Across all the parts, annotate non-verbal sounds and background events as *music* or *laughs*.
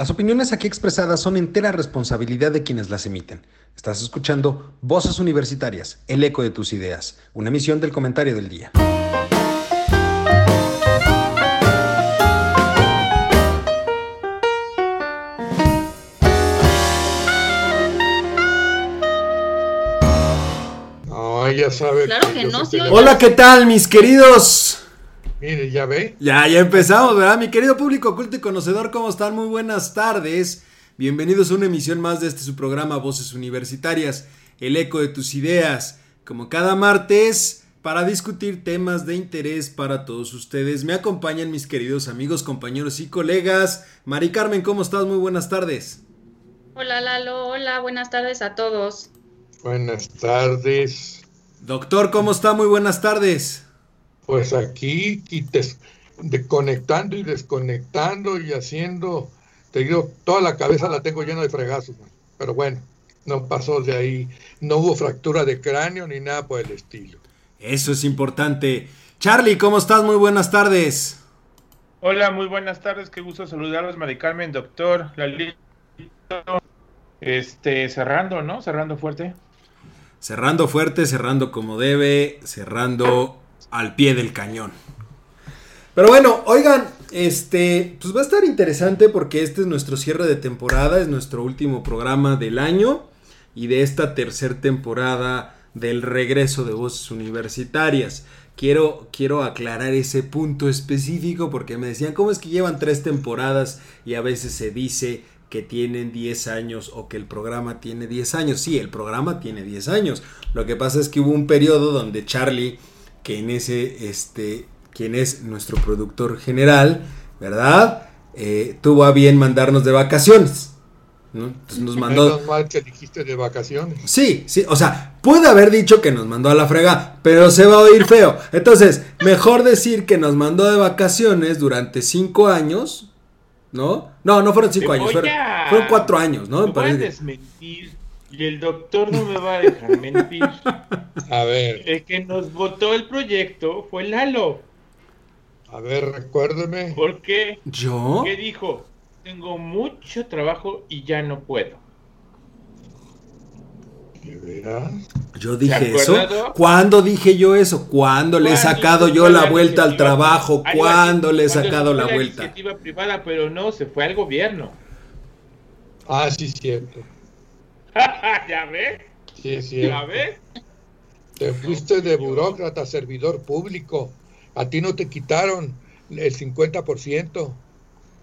Las opiniones aquí expresadas son entera responsabilidad de quienes las emiten. Estás escuchando Voces Universitarias, el eco de tus ideas, una emisión del comentario del día. No, ya sabe. Claro que no, sí, Hola, ¿qué tal, mis queridos? Mire, ya ve. Ya, ya empezamos, ¿verdad? Mi querido público culto y conocedor, ¿cómo están? Muy buenas tardes. Bienvenidos a una emisión más de este su programa Voces Universitarias, el eco de tus ideas. Como cada martes, para discutir temas de interés para todos ustedes, me acompañan mis queridos amigos, compañeros y colegas. Mari Carmen, ¿cómo estás? Muy buenas tardes. Hola Lalo, hola, buenas tardes a todos. Buenas tardes. Doctor, ¿cómo está? Muy buenas tardes. Pues aquí y des- de- conectando y desconectando y haciendo. Te digo, toda la cabeza la tengo llena de fregazos. man. Pero bueno, no pasó de ahí. No hubo fractura de cráneo ni nada por el estilo. Eso es importante. Charlie, ¿cómo estás? Muy buenas tardes. Hola, muy buenas tardes, qué gusto saludarlos, Mari Carmen, doctor, Lalito. Este, cerrando, ¿no? Cerrando fuerte. Cerrando fuerte, cerrando como debe, cerrando al pie del cañón. Pero bueno, oigan, este, pues va a estar interesante porque este es nuestro cierre de temporada, es nuestro último programa del año y de esta tercera temporada del regreso de voces universitarias. Quiero, quiero aclarar ese punto específico porque me decían, ¿cómo es que llevan tres temporadas y a veces se dice que tienen 10 años o que el programa tiene 10 años? Sí, el programa tiene 10 años. Lo que pasa es que hubo un periodo donde Charlie, que en ese, este, quien es nuestro productor general, ¿verdad? Eh, tuvo a bien mandarnos de vacaciones. ¿no? Entonces nos mandó... Menos mal que dijiste de vacaciones. Sí, sí, o sea, puede haber dicho que nos mandó a la frega, pero se va a oír feo. Entonces, mejor decir que nos mandó de vacaciones durante cinco años, ¿no? No, no fueron cinco años, fueron, a- fueron cuatro años, ¿no? Me voy a desmentir y el doctor no me va a dejar mentir. *laughs* A ver, El que nos votó el proyecto fue Lalo. a ver, recuérdeme. ¿Por qué? ¿Yo? ¿Qué dijo? Tengo mucho trabajo y ya no puedo. ¿De veras? Yo dije ¿Se eso. ¿Cuándo dije yo eso? ¿Cuándo le he ¿Cuándo sacado yo la la vuelta al trabajo? ¿Cuándo le he sacado fue la vuelta? iniciativa privada, pero no, se fue al gobierno. Ah, sí, cierto. *laughs* ¿Ya ves? Sí, ¿Ya ves? Te fuiste de burócrata servidor público. A ti no te quitaron el 50%.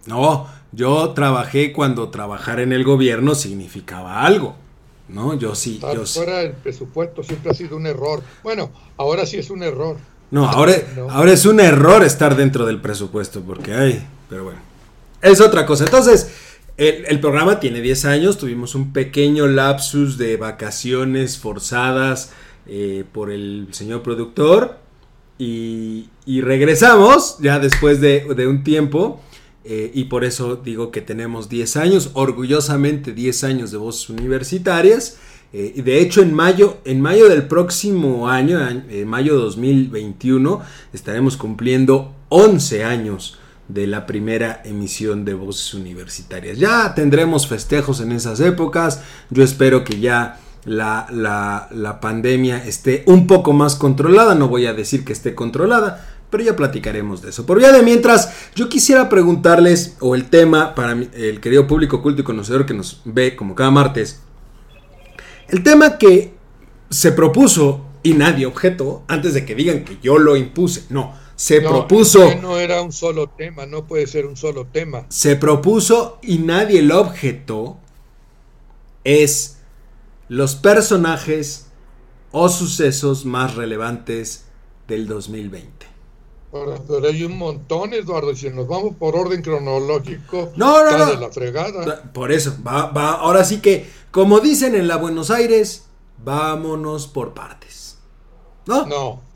No, yo trabajé cuando trabajar en el gobierno significaba algo. No, yo sí, Estar yo sí. fuera del presupuesto siempre ha sido un error. Bueno, ahora sí es un error. No, ahora, No. ahora es un error estar dentro del presupuesto, porque hay, pero bueno, es otra cosa. Entonces, el, programa tiene 10 años, tuvimos un pequeño lapsus de vacaciones forzadas eh, por el señor productor y, regresamos ya después de, un tiempo. eh, y por eso digo que tenemos 10 años, orgullosamente 10 años de voces universitarias. Eh, de hecho, en mayo, en mayo del próximo año, en mayo 2021, estaremos cumpliendo 11 años de la primera emisión de Voces Universitarias. Ya tendremos festejos en esas épocas. Yo espero que ya la, la- la pandemia esté un poco más controlada. No voy a decir que esté controlada, pero ya platicaremos de eso. Por vía de mientras, yo quisiera preguntarles, o el tema para el querido público culto y conocedor que nos ve como cada martes, el tema que se propuso y nadie objetó, antes de que digan que yo lo impuse, no, se No, propuso, no era un solo tema, no puede ser un solo tema. se propuso y nadie lo objetó, es los personajes o sucesos más relevantes del 2020. Ahora, Pero hay un montón, Eduardo, si nos vamos por orden cronológico, No, no, está no. de la fregada. Por eso, va, va, ahora sí que, como dicen en la Buenos Aires, vámonos por partes. ¿No? No,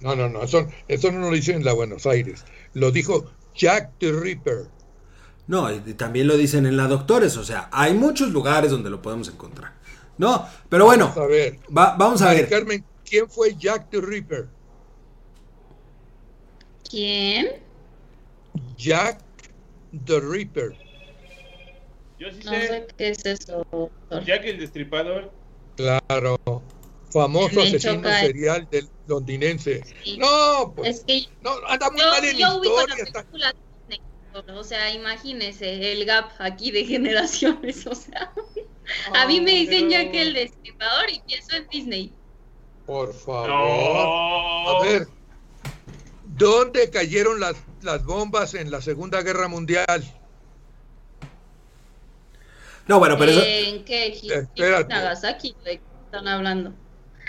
no, no, no, eso, eso no lo dicen en la Buenos Aires. Lo dijo Jack the Ripper. No, y también lo dicen en la Doctores, o sea, hay muchos lugares donde lo podemos encontrar. No, pero bueno, Vamos a ver. va- vamos a ver. Carmen, ¿quién fue Jack the Ripper? ¿Quién? Jack the Ripper. Yo sí No sé. sé qué es eso. doctor. Jack el Destripador. Claro. Famoso Me asesino choca. serial del londinense. Sí. No, pues. Es que No, anda muy yo, mal en yo ubico la historia. está- película Disney, o sea, imagínese el gap aquí de *laughs* generaciones, o sea, a mí me dicen no. Jack el Destripador y pienso en Disney. Por favor. No. A ver. ¿Dónde cayeron las, las bombas en la Segunda Guerra Mundial? No, bueno, pero eso. ¿En qué? Espérate. Nagasaki, ¿de qué están hablando?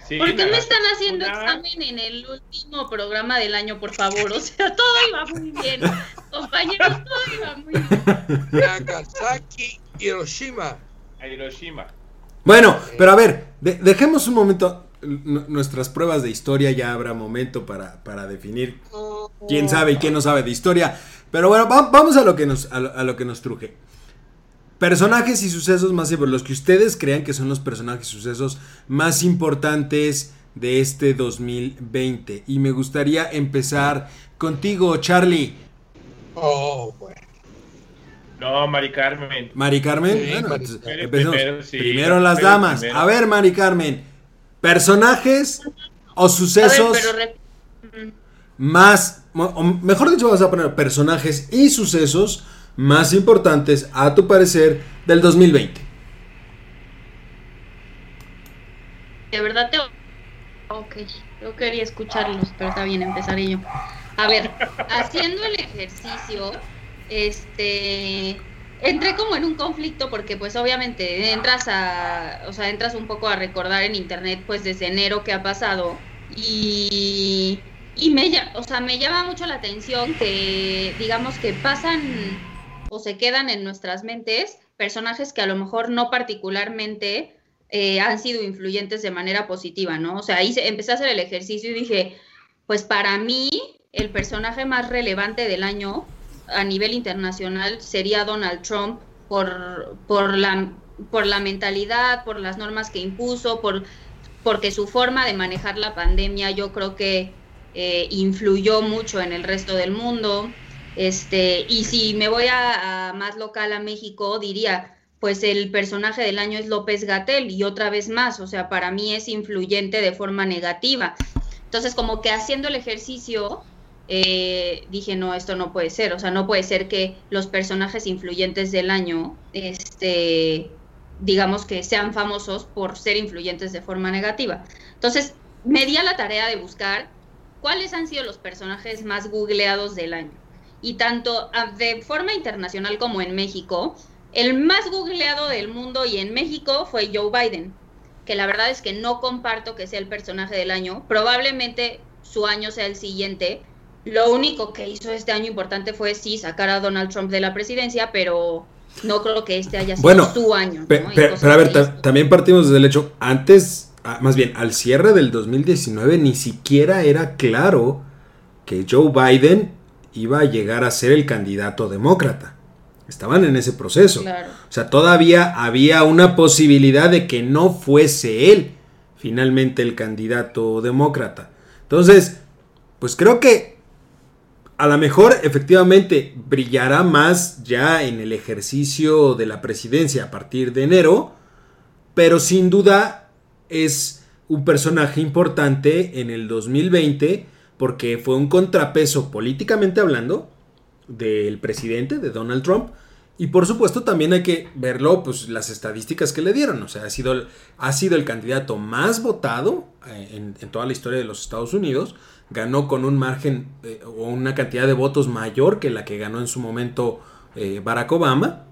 Sí, ¿Por qué me Nagasaki están haciendo una- examen en el último programa del año, por favor? O sea, todo iba muy bien. Compañeros, todo iba muy bien. Nagasaki, Hiroshima. A Hiroshima. Bueno, pero a ver, de- dejemos un momento n- nuestras pruebas de historia, ya habrá momento para, para definir quién sabe y quién no sabe de historia. Pero bueno, va- vamos a lo que nos, a lo, a lo que nos truje. Personajes y sucesos más los que ustedes crean que son los personajes y sucesos más importantes de este 2020. Y me gustaría empezar contigo, Charlie. Oh, bueno. No, Mari Carmen. Mari Carmen. Sí, Bueno, Mari entonces, Carmen. empecemos. Primero, sí, Primero las primero, damas. primero. A ver, Mari Carmen. Personajes o ver, sucesos pero más, o mejor dicho, vas a poner personajes y sucesos más importantes a tu parecer del 2020. De verdad te... Ok, yo quería escucharlos, pero está bien, empezaré yo. A ver, haciendo el ejercicio, este... Entré como en un conflicto porque pues obviamente entras a, o sea, entras un poco a recordar en internet pues desde enero que ha pasado y, y me, o sea, me llama mucho la atención que digamos que pasan o se quedan en nuestras mentes personajes que a lo mejor no particularmente eh, han sido influyentes de manera positiva, ¿no? O sea, ahí se- empecé a hacer el ejercicio y dije, pues para mí el personaje más relevante del año a nivel internacional sería Donald Trump por, por, la, por la mentalidad, por las normas que impuso, por, porque su forma de manejar la pandemia yo creo que eh, influyó mucho en el resto del mundo. Este, y si me voy a, más local a México, diría, pues el personaje del año es López Gatel y otra vez más, o sea, para mí es influyente de forma negativa. Entonces, como que haciendo el ejercicio, eh, dije, no, esto no puede ser, o sea, no puede ser que los personajes influyentes del año, este, digamos que sean famosos por ser influyentes de forma negativa. Entonces, me di a la tarea de buscar cuáles han sido los personajes más googleados del año. Y tanto ah, de forma internacional como en México, el más googleado del mundo y en México fue Joe Biden, que la verdad es que no comparto que sea el personaje del año. Probablemente su año sea el siguiente. Lo único que hizo este año importante fue sí sacar a Donald Trump de la presidencia, pero no creo que este haya sido Bueno, su año. ¿no? Pe- pe- pero a ver, ta- también partimos desde el hecho, antes, ah, más bien, al cierre del 2019 ni siquiera era claro que Joe Biden iba a llegar a ser el candidato demócrata. Estaban en ese proceso. Claro. O sea, todavía había una posibilidad de que no fuese él finalmente el candidato demócrata. Entonces, pues creo que a lo mejor efectivamente brillará más ya en el ejercicio de la presidencia a partir de enero, pero sin duda es un personaje importante en el 2020 porque fue un contrapeso políticamente hablando del presidente, de Donald Trump, y por supuesto también hay que verlo, pues las estadísticas que le dieron. O sea, ha sido, ha sido el candidato más votado eh, en, en toda la historia de los Estados Unidos. Ganó con un margen eh, o una cantidad de votos mayor que la que ganó en su momento eh, Barack Obama.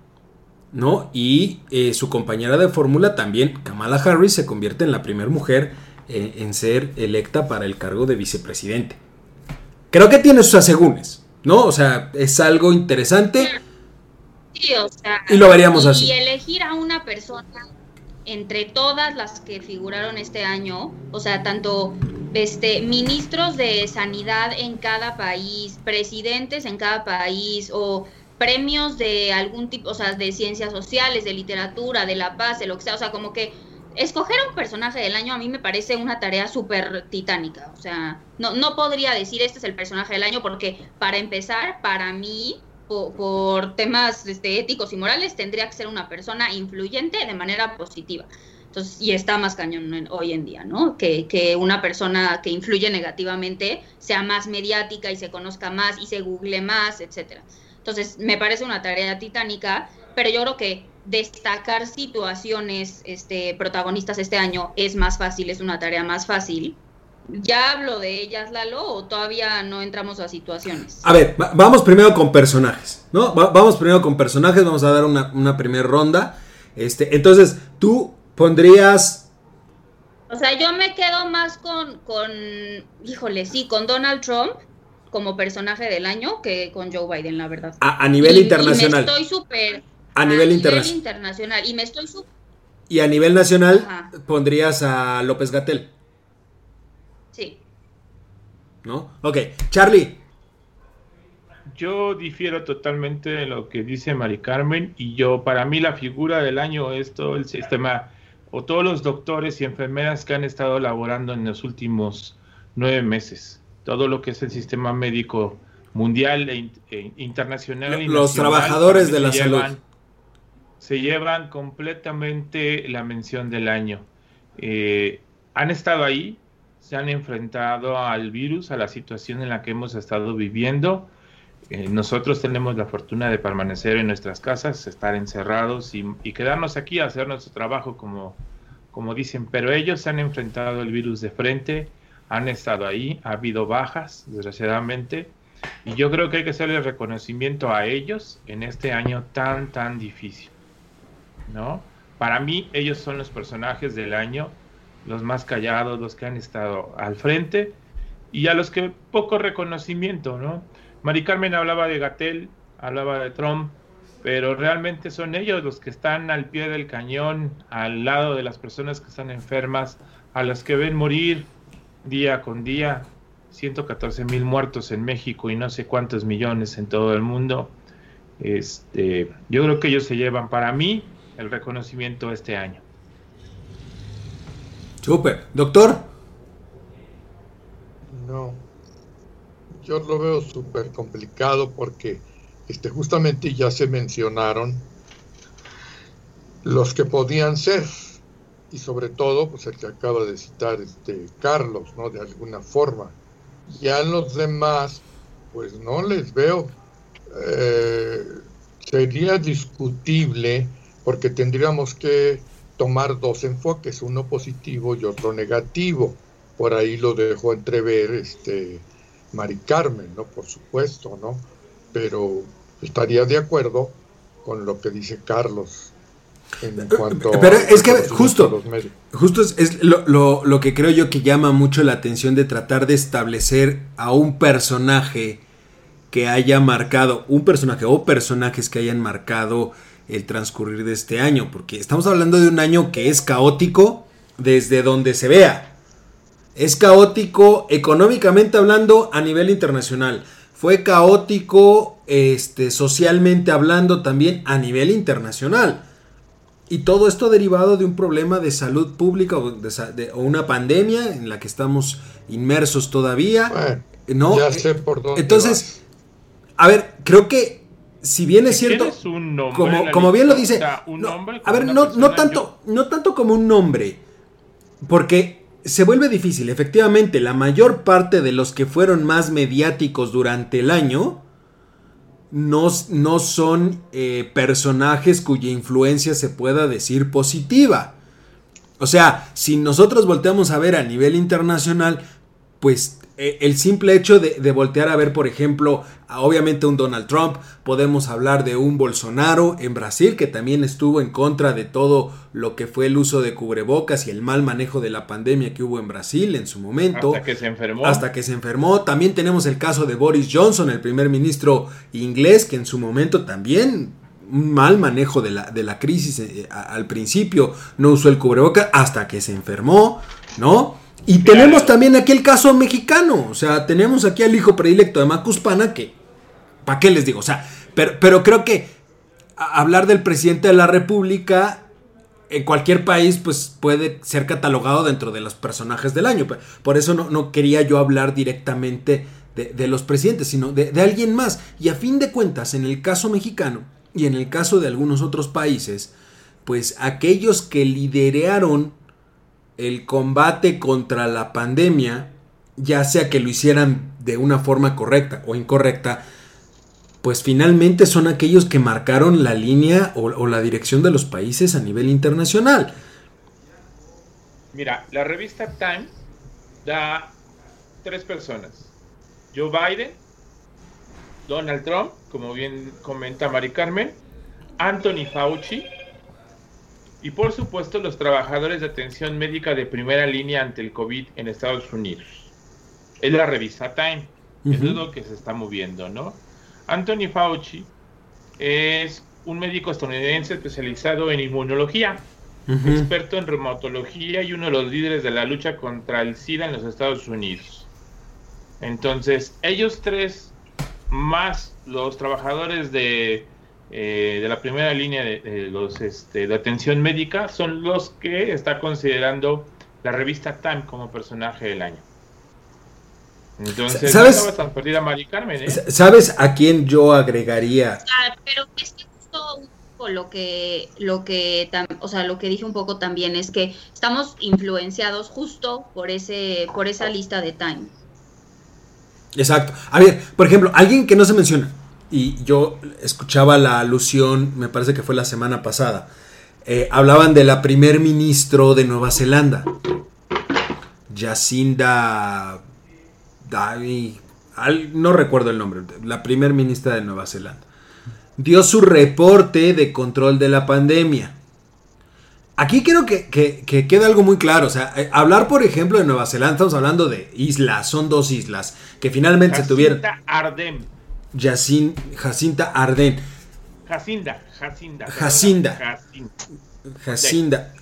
¿No? Y su compañera de fórmula también, Kamala Harris, se convierte en la primera mujer eh, en ser electa para el cargo de vicepresidente. Creo que tiene sus asegúnes, ¿no? O sea, es algo interesante. Sí, o sea, Y lo veríamos y así. elegir a una persona entre todas las que figuraron este año, o sea, tanto este ministros de sanidad en cada país, presidentes en cada país o premios de algún tipo, o sea, de ciencias sociales, de literatura, de la paz, de lo que sea, o sea, como que escoger un personaje del año a mí me parece una tarea súper titánica, o sea, no, no podría decir este es el personaje del año porque para empezar, para mí, por, temas este, éticos y morales, tendría que ser una persona influyente de manera positiva. Entonces, y está más cañón hoy en día, ¿no? Que, que, una persona que influye negativamente sea más mediática y se conozca más y se google más, etcétera. Entonces, me parece una tarea titánica, pero yo creo que destacar situaciones este, protagonistas este año es más fácil, es una tarea más fácil. ¿Ya hablo de ellas, Lalo, o todavía no entramos a situaciones? A ver, vamos primero con personajes, ¿no? vamos primero con personajes, vamos a dar una, una primera ronda. Este, entonces, tú pondrías... O sea, yo me quedo más con, con, híjole, sí, con Donald Trump como personaje del año que con Joe Biden, la verdad. A, nivel internacional. estoy súper... A, nivel, internacional. Y me estoy. Y a nivel nacional pondrías a López Gatel. Sí. ¿No? Ok. Charlie. Yo difiero totalmente de lo que dice Mari Carmen y yo, para mí la figura del año es todo el sistema o todos los doctores y enfermeras que han estado laborando en los últimos nueve meses. Todo lo que es el sistema médico mundial e, e internacional. los trabajadores de la salud. Se llevan completamente la mención del año. Eh, han estado ahí, se han enfrentado al virus, a la situación en la que hemos estado viviendo. Eh, nosotros tenemos la fortuna de permanecer en nuestras casas, estar encerrados y, quedarnos aquí a hacer nuestro trabajo como, como dicen, pero ellos se han enfrentado el virus de frente, han estado ahí, ha habido bajas, desgraciadamente, y yo creo que hay que hacerle reconocimiento a ellos en este año tan, tan difícil, ¿no? Para mí, ellos son los personajes del año, los más callados, los que han estado al frente, y a los que poco reconocimiento, ¿no? Mari Carmen hablaba de Gatel, hablaba de Trump, pero realmente son ellos los que están al pie del cañón, al lado de las personas que están enfermas, a las que ven morir día con día, 114 mil muertos en México y no sé cuántos millones en todo el mundo. Este, yo creo que ellos se llevan para mí el reconocimiento este año. Súper. Doctor. No, yo lo veo súper complicado porque este, justamente ya se mencionaron los que podían ser y sobre todo pues el que acaba de citar este Carlos no de alguna forma ya los demás pues no les veo eh, sería discutible porque tendríamos que tomar dos enfoques uno positivo y otro negativo por ahí lo dejo entrever este Mari Carmen, ¿no? Por supuesto, ¿no? Pero estaría de acuerdo con lo que dice Carlos en cuanto Pero es que justo, justo es, lo, lo, que creo yo que llama mucho la atención de tratar de establecer a un personaje que haya marcado, un personaje o personajes que hayan marcado el transcurrir de este año, porque estamos hablando de un año que es caótico desde donde se vea. Es caótico económicamente hablando a nivel internacional. Fue caótico este, socialmente hablando también a nivel internacional. Y todo esto derivado de un problema de salud pública o, de, una pandemia en la que estamos inmersos todavía. ¿no? Ya sé por dónde Entonces, a ver, creo que si bien es cierto, como, como bien lo dice, a ver, no, no tanto, no tanto como un nombre, porque se vuelve difícil. Efectivamente, la mayor parte de los que fueron más mediáticos durante el año no, no son eh, personajes cuya influencia se pueda decir positiva. O sea, si nosotros volteamos a ver a nivel internacional, pues el simple hecho de, voltear a ver, por ejemplo, obviamente un Donald Trump, podemos hablar de un Bolsonaro en Brasil, que también estuvo en contra de todo lo que fue el uso de cubrebocas y el mal manejo de la pandemia que hubo en Brasil en su momento. Hasta que se enfermó. Hasta que se enfermó. También tenemos el caso de Boris Johnson, el primer ministro inglés, que en su momento también un mal manejo de la, de la crisis eh, al principio, no usó el cubrebocas hasta que se enfermó, ¿no? Y tenemos también aquí el caso mexicano. O sea, tenemos aquí al hijo predilecto de Macuspana que. ¿Para qué les digo? O sea, pero, pero creo que hablar del presidente de la República en cualquier país, pues puede ser catalogado dentro de los personajes del año. Por eso no, no quería yo hablar directamente de, los presidentes, sino de, de alguien más. Y a fin de cuentas, en el caso mexicano y en el caso de algunos otros países, pues aquellos que lideraron el combate contra la pandemia, ya sea que lo hicieran de una forma correcta o incorrecta, pues finalmente son aquellos que marcaron la línea o, la dirección de los países a nivel internacional. Mira, la revista Time da tres personas. Joe Biden, Donald Trump, como bien comenta Mari Carmen, Anthony Fauci y por supuesto los trabajadores de atención médica de primera línea ante el COVID en Estados Unidos. Es la revista Time. es lo que se está moviendo, ¿no? Anthony Fauci es un médico estadounidense especializado en inmunología, experto en reumatología y uno de los líderes de la lucha contra el SIDA en los Estados Unidos. Entonces, ellos tres, más los trabajadores de, eh, de la primera línea de, los, este, de atención médica, son los que está considerando la revista Time como personaje del año. Entonces, ¿sabes? No tan perdida Mari Carmen, ¿eh? ¿Sabes a quién yo agregaría? Ah, pero es que justo lo que, lo que, o sea, lo que dije un poco también es que estamos influenciados justo por ese, por esa lista de Time. Exacto. A ver, por ejemplo, alguien que no se menciona y yo escuchaba la alusión, me parece que fue la semana pasada. Eh, hablaban de la primer ministro de Nueva Zelanda, Jacinda no recuerdo el nombre, la primer ministra de Nueva Zelanda, dio su reporte de control de la pandemia. Aquí creo que, que, queda algo muy claro. O sea, eh, hablar, por ejemplo, de Nueva Zelanda, estamos hablando de islas, son dos islas que finalmente se tuvieron. Jacinta Arden. Jacinda, Jacinda. Jacinda. Jacinda.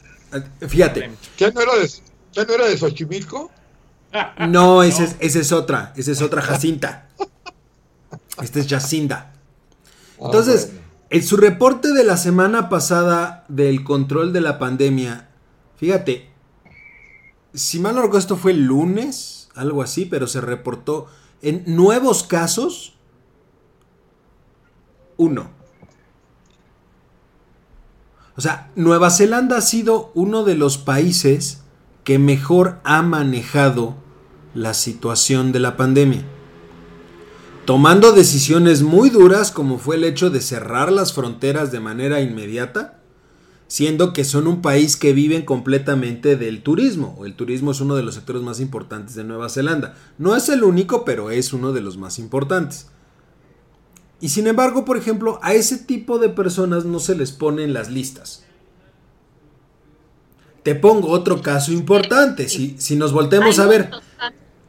Fíjate. ¿Qué no era de, ¿qué no era de Xochimilco? No, *laughs* esa es, otra. Esa es otra Jacinta. Esta es Jacinda. Ah, Entonces, en su reporte de la semana pasada del control de la pandemia, fíjate, si mal no recuerdo, esto fue el lunes, algo así, pero se reportó en nuevos casos, uno. O sea, Nueva Zelanda ha sido uno de los países que mejor ha manejado la situación de la pandemia. Tomando decisiones muy duras como fue el hecho de cerrar las fronteras de manera inmediata, siendo que son un país que viven completamente del turismo. El turismo es uno de los sectores más importantes de Nueva Zelanda. No es el único, pero es uno de los más importantes. Y sin embargo, por ejemplo, a ese tipo de personas no se les ponen las listas. Te pongo otro caso importante. Si, si nos voltemos a ver.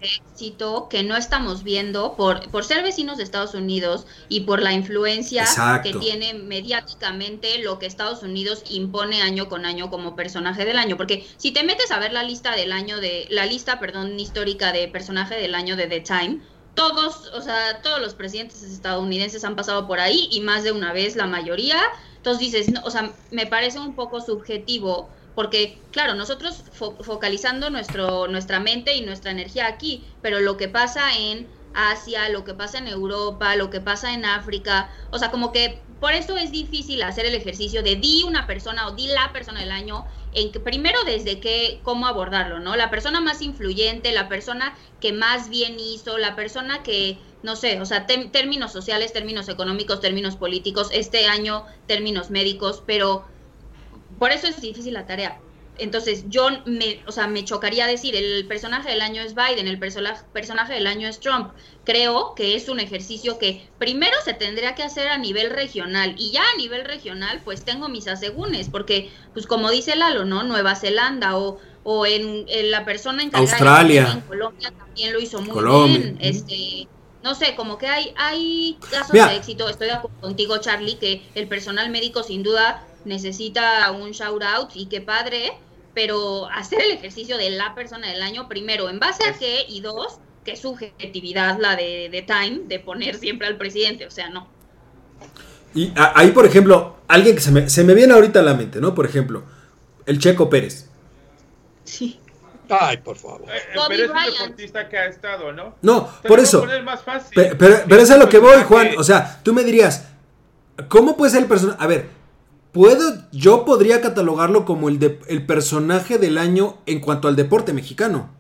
éxito que no estamos viendo por, por ser vecinos de Estados Unidos y por la influencia que tiene mediáticamente lo que Estados Unidos impone año con año como personaje del año. Porque si te metes a ver la lista del año de, la lista, perdón, histórica de personaje del año de The Time, todos, o sea, todos los presidentes estadounidenses han pasado por ahí y más de una vez la mayoría. Entonces dices, o sea, me parece un poco subjetivo porque claro, nosotros focalizando nuestro, nuestra mente y nuestra energía aquí, pero lo que pasa en Asia, lo que pasa en Europa, lo que pasa en África, o sea, como que por eso es difícil hacer el ejercicio de di una persona o di la persona del año, en que primero desde qué, cómo abordarlo, ¿no? La persona más influyente, la persona que más bien hizo, la persona que, no sé, o sea, términos sociales, términos económicos, términos políticos, este año términos médicos, pero por eso es difícil la tarea. Entonces, yo me, o sea, me chocaría decir, el personaje del año es Biden, el personaje del año es Trump. Creo que es un ejercicio que primero se tendría que hacer a nivel regional y ya a nivel regional pues tengo mis asegúnes, porque pues como dice Lalo, ¿no? Nueva Zelanda o, o en, la persona encargada Australia. en Colombia también lo hizo muy bien. Este, no sé, como que hay, hay casos de éxito. Estoy de acuerdo contigo, Charlie, que el personal médico sin duda necesita un shout out y qué padre, pero hacer el ejercicio de la persona del año, primero, ¿en base a qué? Y dos, qué subjetividad la de, de Time de poner siempre al presidente, o sea, no. Y ahí, por ejemplo, alguien que se me, se me viene ahorita a la mente, ¿no? Por ejemplo, el Checo Pérez. Sí. Ay, por favor. Eh, eh, pero es un deportista que ha estado, ¿no? No, por eso. Pero, pero, eso es a lo que voy, Juan. O sea, tú me dirías, ¿cómo puede ser el personaje? A ver, puedo, yo podría catalogarlo como el, de, el personaje del año en cuanto al deporte mexicano.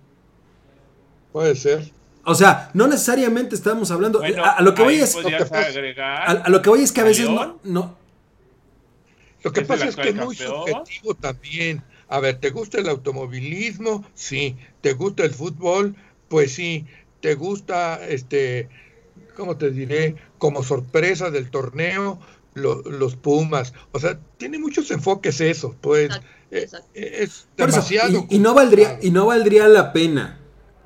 Puede ser. O sea, no necesariamente estamos hablando. a, lo que voy es. a, lo que voy es que a veces no. Lo que pasa es que es muy subjetivo también. A ver, ¿te gusta el automovilismo? Sí. ¿Te gusta el fútbol? Pues sí. ¿Te gusta, este, cómo te diré, como sorpresa del torneo, los Pumas? O sea, tiene muchos enfoques eso, pues. Eh, eh, es demasiado. y, no valdría, y no valdría la pena.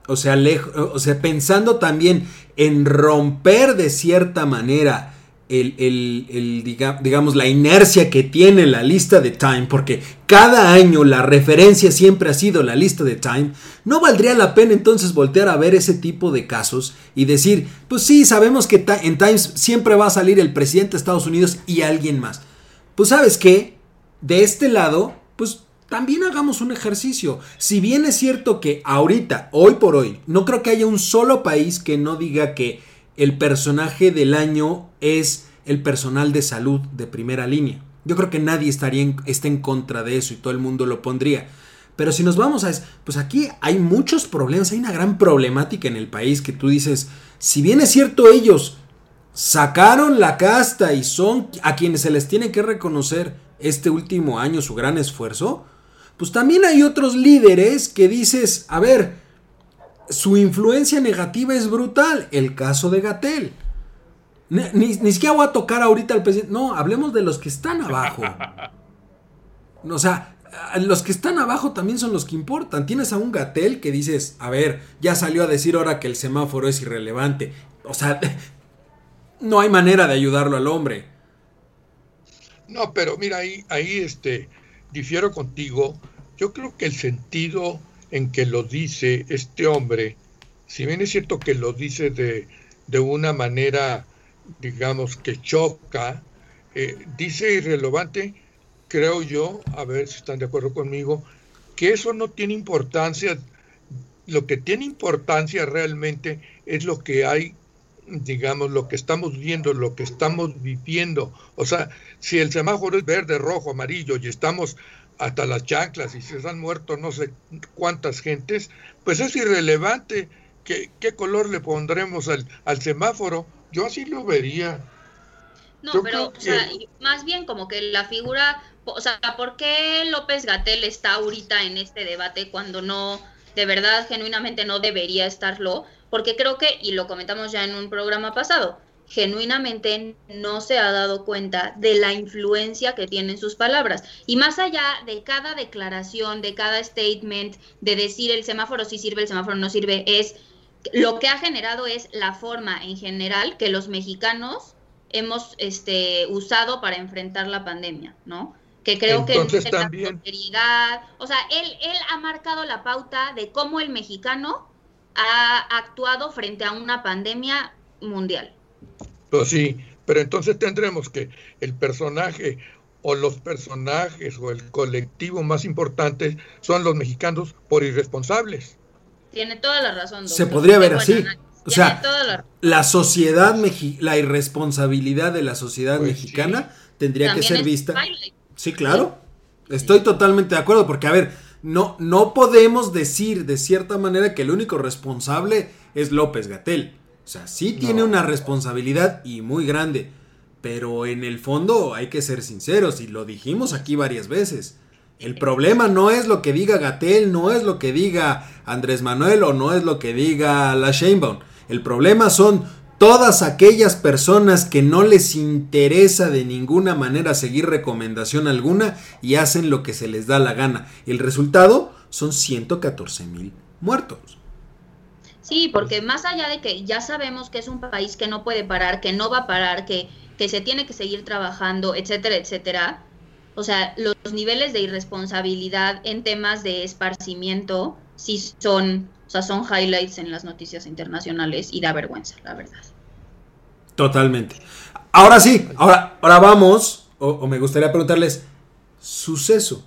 O sea, o sea, pensando también en romper de cierta manera el, digamos, la inercia que tiene la lista de Time, porque cada año la referencia siempre ha sido la lista de Time, ¿no valdría la pena entonces voltear a ver ese tipo de casos y decir, pues sí, sabemos que en Times siempre va a salir el presidente de Estados Unidos y alguien más? Pues sabes qué, de este lado, pues también hagamos un ejercicio. Si bien es cierto que ahorita, hoy por hoy, no creo que haya un solo país que no diga que el personaje del año es el personal de salud de primera línea. Yo creo que nadie estaría en, está en contra de eso y todo el mundo lo pondría. Pero si nos vamos a... Pues aquí hay muchos problemas, hay una gran problemática en el país que tú dices, si bien es cierto ellos sacaron la casta y son a quienes se les tiene que reconocer este último año su gran esfuerzo, pues también hay otros líderes que dices, a ver, su influencia negativa es brutal. El caso de Gatel. Ni, siquiera voy a tocar ahorita al presidente. No, hablemos de los que están abajo. O sea, los que están abajo también son los que importan. Tienes a un Gatel que dices, a ver, ya salió a decir ahora que el semáforo es irrelevante. O sea, *laughs* no hay manera de ayudarlo al hombre. No, pero mira, ahí, ahí este, difiero contigo. Yo creo que el sentido en que lo dice este hombre, si bien es cierto que lo dice de, de una manera, digamos, que choca, eh, dice irrelevante, creo yo, a ver si están de acuerdo conmigo, que eso no tiene importancia. Lo que tiene importancia realmente es lo que hay, digamos, lo que estamos viendo, lo que estamos viviendo. O sea, si el semáforo es verde, rojo, amarillo y estamos hasta las chanclas y se han muerto no sé cuántas gentes, pues es irrelevante qué, qué color le pondremos al, al, semáforo. Yo así lo vería. No, pero o sea, más bien como que la figura, o sea, ¿por qué López Gatel está ahorita en este debate cuando no, de verdad, genuinamente no debería estarlo? Porque creo que, y lo comentamos ya en un programa pasado, genuinamente no se ha dado cuenta de la influencia que tienen sus palabras. Y más allá de cada declaración, de cada statement, de decir el semáforo sí sirve, el semáforo no sirve, es lo que ha generado es la forma en general que los mexicanos hemos este, usado para enfrentar la pandemia, ¿no? Que creo que también... la o sea, él, él ha marcado la pauta de cómo el mexicano ha actuado frente a una pandemia mundial. Pues sí, pero entonces tendremos que el personaje o los personajes o el colectivo más importante son los mexicanos por irresponsables. Tiene toda la razón. Se podría ver así. O sea, la... sociedad, la irresponsabilidad de la sociedad pues mexicana tendría que ser vista. Sí, claro. Estoy totalmente de acuerdo porque, a ver, no, no podemos decir de cierta manera que el único responsable es López Gatel. O sea, sí tiene una responsabilidad y muy grande. Pero en el fondo hay que ser sinceros y lo dijimos aquí varias veces. El problema no es lo que diga Gatel, no es lo que diga Andrés Manuel o no es lo que diga la Sheinbaum. El problema son todas aquellas personas que no les interesa de ninguna manera seguir recomendación alguna y hacen lo que se les da la gana. El resultado son 114 mil muertos. Sí, porque más allá de que ya sabemos que es un país que no puede parar, que no va a parar, que, que se tiene que seguir trabajando, etcétera, etcétera, o sea, los niveles de irresponsabilidad en temas de esparcimiento sí son, o sea, son highlights en las noticias internacionales y da vergüenza, la verdad. Totalmente. Ahora sí, ahora, ahora vamos, o me gustaría preguntarles, suceso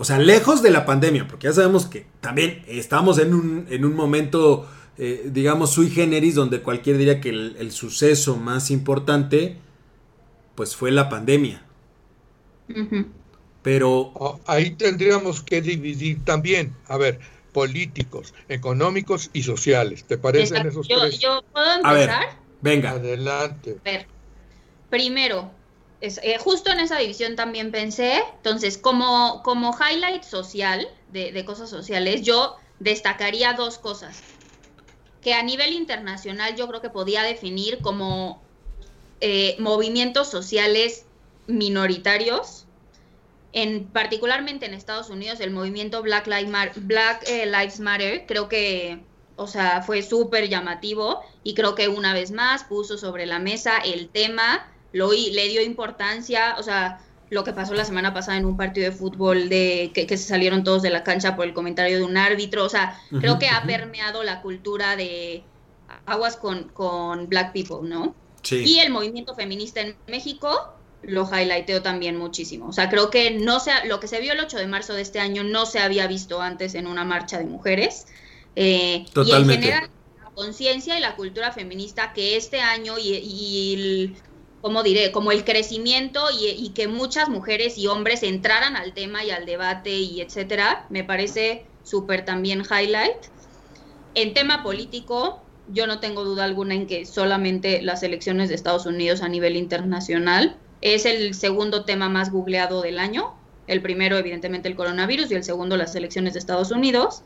O sea, lejos de la pandemia, porque ya sabemos que también estamos en un, en un momento, eh, digamos, sui generis, donde cualquier diría que el, suceso más importante, pues fue la pandemia. Pero... Oh, ahí tendríamos que dividir también, a ver, políticos, económicos y sociales. ¿Te parecen esos tres? Yo puedo empezar. A ver, venga. Adelante. A ver, primero, eh, justo en esa división también pensé, entonces como, como highlight social de, cosas sociales, yo destacaría dos cosas que a nivel internacional yo creo que podía definir como eh, movimientos sociales minoritarios, en, particularmente en Estados Unidos, el movimiento Black, Black eh, Lives Matter, creo que, o sea, fue súper llamativo y creo que una vez más puso sobre la mesa el tema lo, le dio importancia, o sea, lo que pasó la semana pasada en un partido de fútbol de que, se salieron todos de la cancha por el comentario de un árbitro, o sea, creo que ha permeado la cultura de aguas con, con Black People, ¿no? Sí. Y el movimiento feminista en México lo highlighteo también muchísimo. O sea, creo que no se, lo que se vio el 8 de marzo de este año no se había visto antes en una marcha de mujeres. Eh, Totalmente. Y en general, la conciencia y la cultura feminista que este año y, y el, como diré, como el crecimiento y, que muchas mujeres y hombres entraran al tema y al debate y etcétera, me parece súper también highlight. En tema político, yo no tengo duda alguna en que solamente las elecciones de Estados Unidos a nivel internacional es el segundo tema más googleado del año. El primero, evidentemente, el coronavirus y el segundo, las elecciones de Estados Unidos.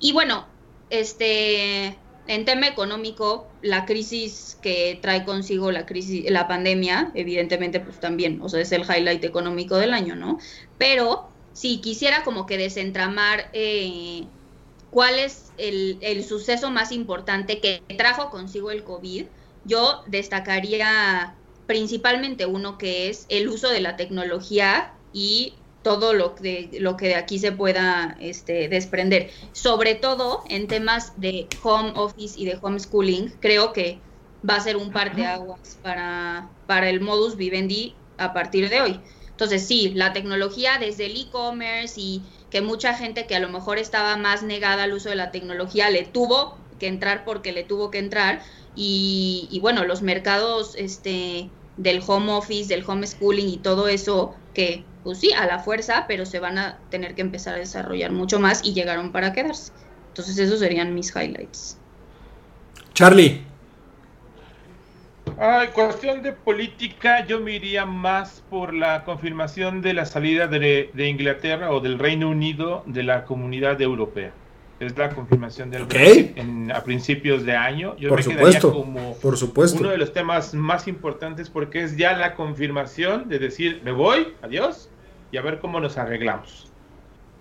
Y bueno, este, en tema económico, la crisis que trae consigo la crisis, la pandemia, evidentemente, pues también, o sea, es el highlight económico del año, ¿no? Pero si quisiera como que desentramar eh, cuál es el, el, suceso más importante que trajo consigo el COVID, yo destacaría principalmente uno que es el uso de la tecnología y todo lo que, lo que de aquí se pueda este, desprender. Sobre todo en temas de home office y de homeschooling, creo que va a ser un par de aguas para, para el modus vivendi a partir de hoy. Entonces, sí, la tecnología desde el e-commerce y que mucha gente que a lo mejor estaba más negada al uso de la tecnología le tuvo que entrar porque le tuvo que entrar. Y, y bueno, los mercados este, del home office, del homeschooling y todo eso que pues sí, a la fuerza, pero se van a tener que empezar a desarrollar mucho más y llegaron para quedarse. Entonces esos serían mis highlights. Charlie. Ay, cuestión de política, yo me iría más por la confirmación de la salida de, Inglaterra o del Reino Unido de la comunidad europea. Es la confirmación del okay. a principios de año. Yo por me supuesto, como por supuesto. uno de los temas más importantes porque es ya la confirmación de decir, me voy, adiós, y a ver cómo nos arreglamos.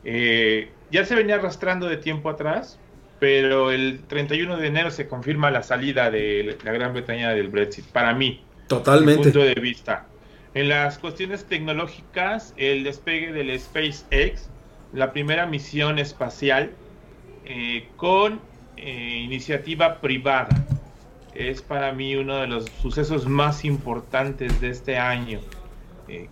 Eh, ya se venía arrastrando de tiempo atrás, pero el 31 de enero se confirma la salida de la Gran Bretaña del Brexit, para mí. Totalmente. punto de vista. En las cuestiones tecnológicas, el despegue del SpaceX, la primera misión espacial eh, con eh, iniciativa privada, es para mí uno de los sucesos más importantes de este año.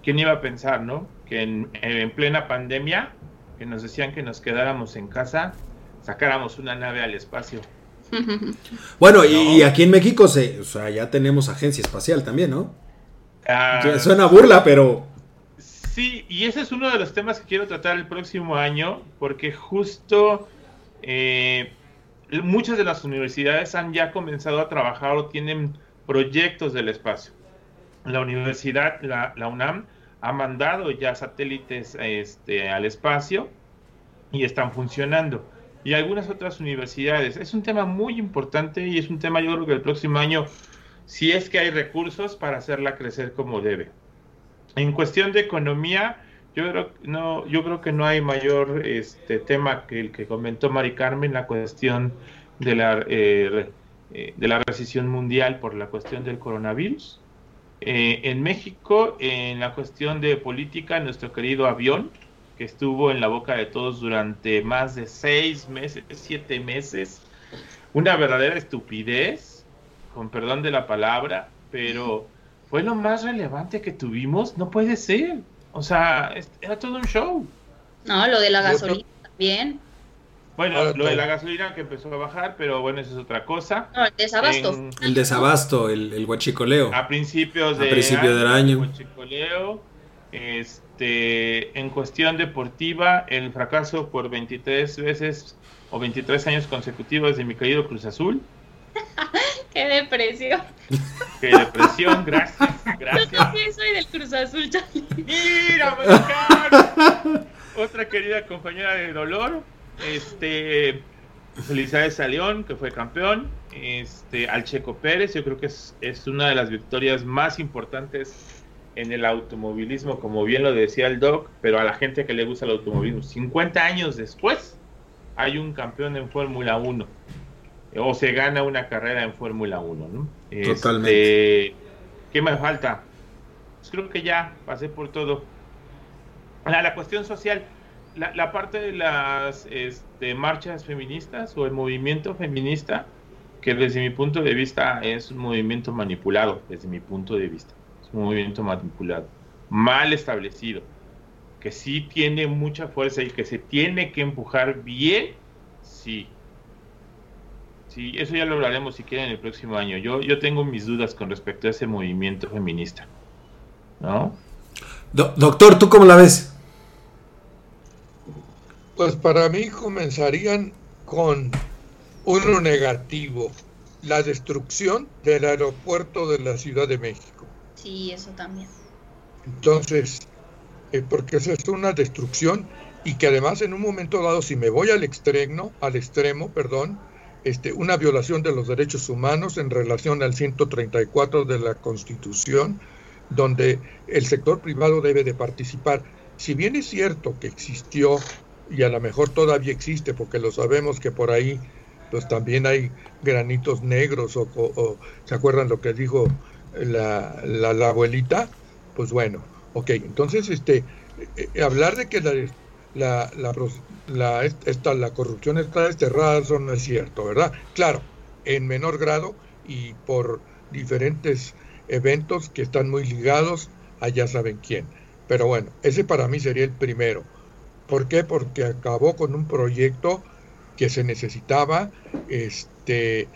¿Quién iba a pensar, no? que en, plena pandemia, que nos decían que nos quedáramos en casa, sacáramos una nave al espacio. *laughs* Bueno, y, aquí en México se, o sea, ya tenemos agencia espacial también, ¿no? Ah, suena burla, pero... Sí, y ese es uno de los temas que quiero tratar el próximo año, porque justo eh, muchas de las universidades han ya comenzado a trabajar o tienen proyectos del espacio. La universidad, la, la UNAM, ha mandado ya satélites este, al espacio y están funcionando. Y algunas otras universidades. Es un tema muy importante y es un tema yo creo que el próximo año, si es que hay recursos para hacerla crecer como debe. En cuestión de economía, yo creo, no, yo creo que no hay mayor este, tema que el que comentó Mari Carmen, la cuestión de la, eh, eh, de la recesión mundial por la cuestión del coronavirus. Eh, en México, en la cuestión de política, nuestro querido avión, que estuvo en la boca de todos durante más de seis meses, siete meses, una verdadera estupidez, con perdón de la palabra, pero fue lo más relevante que tuvimos, no puede ser. O sea, era todo un show. No, lo de la gasolina también. Bueno, lo de la gasolina que empezó a bajar, pero bueno, eso es otra cosa. No, el desabasto. el desabasto, el, el guachicoleo. A principios, de principio del año. Guachicoleo. Este, en cuestión deportiva, el fracaso por 23 veces o 23 años consecutivos de mi querido Cruz Azul. *laughs* Qué depresión. *laughs* Qué depresión, gracias. gracias. Yo también soy del Cruz Azul, Charlie. Mira, mexicano. Otra querida compañera de dolor. Este. Felicidades a León, que fue campeón. Este, al Checo Pérez, yo creo que es, es una de las victorias más importantes en el automovilismo, como bien lo decía el Doc, pero a la gente que le gusta el automovilismo. 50 años después, hay un campeón en Fórmula 1 o se gana una carrera en Fórmula 1, ¿no? Totalmente. Este, ¿Qué me falta? Pues creo que ya pasé por todo. La, la cuestión social, la, la, parte de las este, marchas feministas o el movimiento feminista, que desde mi punto de vista es un movimiento manipulado, desde mi punto de vista, es un movimiento manipulado, mal establecido, que sí tiene mucha fuerza y que se tiene que empujar bien, sí, Sí, eso ya lo hablaremos si quieren el próximo año. Yo, yo tengo mis dudas con respecto a ese movimiento feminista. ¿No? doctor, ¿tú cómo la ves? Pues para mí comenzarían con uno negativo, la destrucción del aeropuerto de la Ciudad de México. Sí, eso también. Entonces, eh, porque eso es una destrucción y que además en un momento dado, si me voy al extremo, al extremo, perdón, este, una violación de los derechos humanos en relación al 134 de la Constitución, donde el sector privado debe de participar. Si bien es cierto que existió y a lo mejor todavía existe, porque lo sabemos que por ahí pues también hay granitos negros o, se acuerdan lo que dijo la, la, abuelita, pues bueno, ok, entonces este eh, hablar de que la, la, la, esta, la corrupción está desterrada, eso no es cierto, ¿verdad? Claro, en menor grado y por diferentes eventos que están muy ligados a ya saben quién. Pero bueno, ese para mí sería el primero. ¿Por qué? Porque acabó con un proyecto que se necesitaba, este,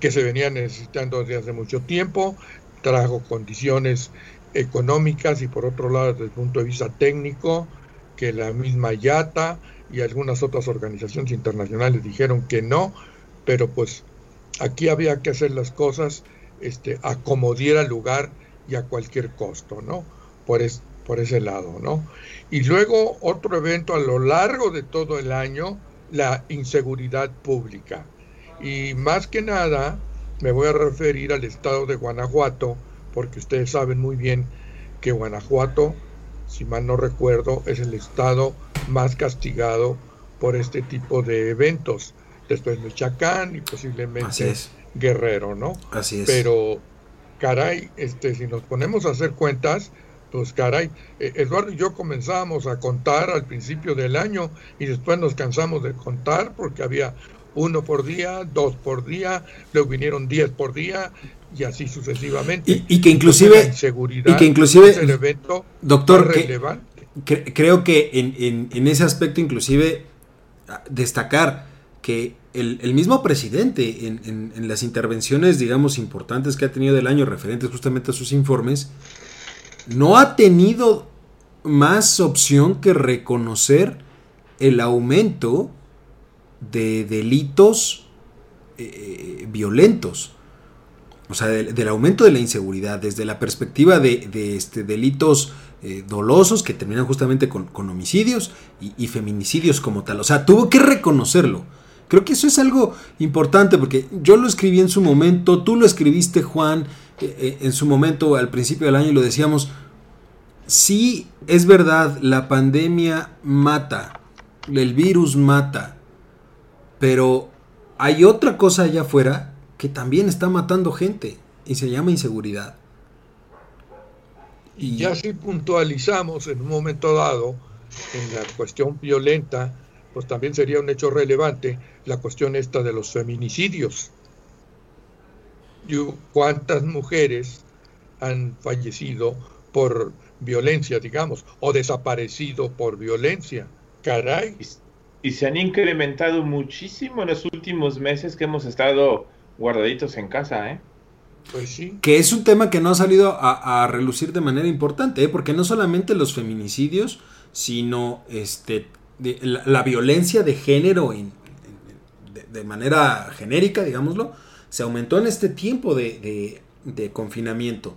que se venía necesitando desde hace mucho tiempo, trajo condiciones económicas y por otro lado desde el punto de vista técnico, que la misma YATA y algunas otras organizaciones internacionales dijeron que no, pero pues aquí había que hacer las cosas este, a como diera lugar y a cualquier costo, ¿no? Por, por ese lado, ¿no? Y luego otro evento a lo largo de todo el año, la inseguridad pública. Y más que nada me voy a referir al estado de Guanajuato, porque ustedes saben muy bien que Guanajuato si mal no recuerdo, es el estado más castigado por este tipo de eventos. Después Michoacán y posiblemente Guerrero, ¿no? Así es. Pero, caray, este, si nos ponemos a hacer cuentas, pues caray, eh, Eduardo y yo comenzamos a contar al principio del año y después nos cansamos de contar porque había uno por día, dos por día, luego vinieron diez por día y así sucesivamente. Y, que inclusive, y que inclusive, el evento doctor, que, creo que en, en, ese aspecto inclusive destacar que el, mismo presidente en, en, las intervenciones, digamos, importantes que ha tenido del año referentes justamente a sus informes, no ha tenido más opción que reconocer el aumento de delitos eh, violentos. O sea, del, aumento de la inseguridad, desde la perspectiva de, este, delitos eh, dolosos que terminan justamente con, homicidios y, feminicidios como tal. O sea, tuvo que reconocerlo. Creo que eso es algo importante porque yo lo escribí en su momento, tú lo escribiste, Juan, eh, en su momento al principio del año y lo decíamos. Sí, es verdad, la pandemia mata, el virus mata, pero hay otra cosa allá afuera que también está matando gente y se llama inseguridad. Y ya si puntualizamos en un momento dado en la cuestión violenta, pues también sería un hecho relevante la cuestión esta de los feminicidios. ¿Cuántas mujeres han fallecido por violencia, digamos, o desaparecido por violencia? caray. Y, y se han incrementado muchísimo en los últimos meses que hemos estado guardaditos en casa, ¿eh? Pues sí. Que es un tema que no ha salido a, a relucir de manera importante, ¿eh? porque no solamente los feminicidios, sino este, de, la, la, violencia de género en, en, de, de, manera genérica, digámoslo, se aumentó en este tiempo de, de confinamiento.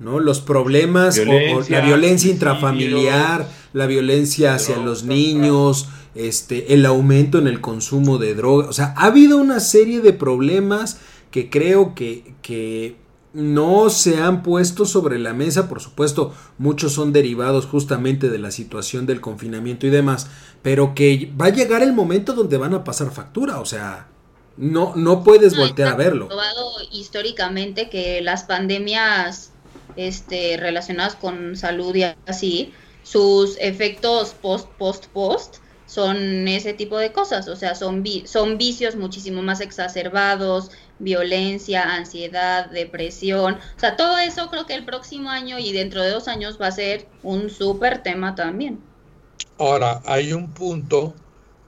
¿No? Los problemas, violencia, o, o la violencia intrafamiliar, la violencia hacia droga, los niños, este, el aumento en el consumo de drogas. O sea, ha habido una serie de problemas que creo que, que no se han puesto sobre la mesa, por supuesto, muchos son derivados justamente de la situación del confinamiento y demás, pero que va a llegar el momento donde van a pasar factura, o sea, no, no puedes no, voltear a verlo. Probado históricamente que las pandemias este, relacionadas con salud y así, sus efectos post, post, post, son ese tipo de cosas, o sea, son, vi son vicios muchísimo más exacerbados, violencia, ansiedad, depresión, o sea, todo eso creo que el próximo año y dentro de dos años va a ser un súper tema también. Ahora, hay un punto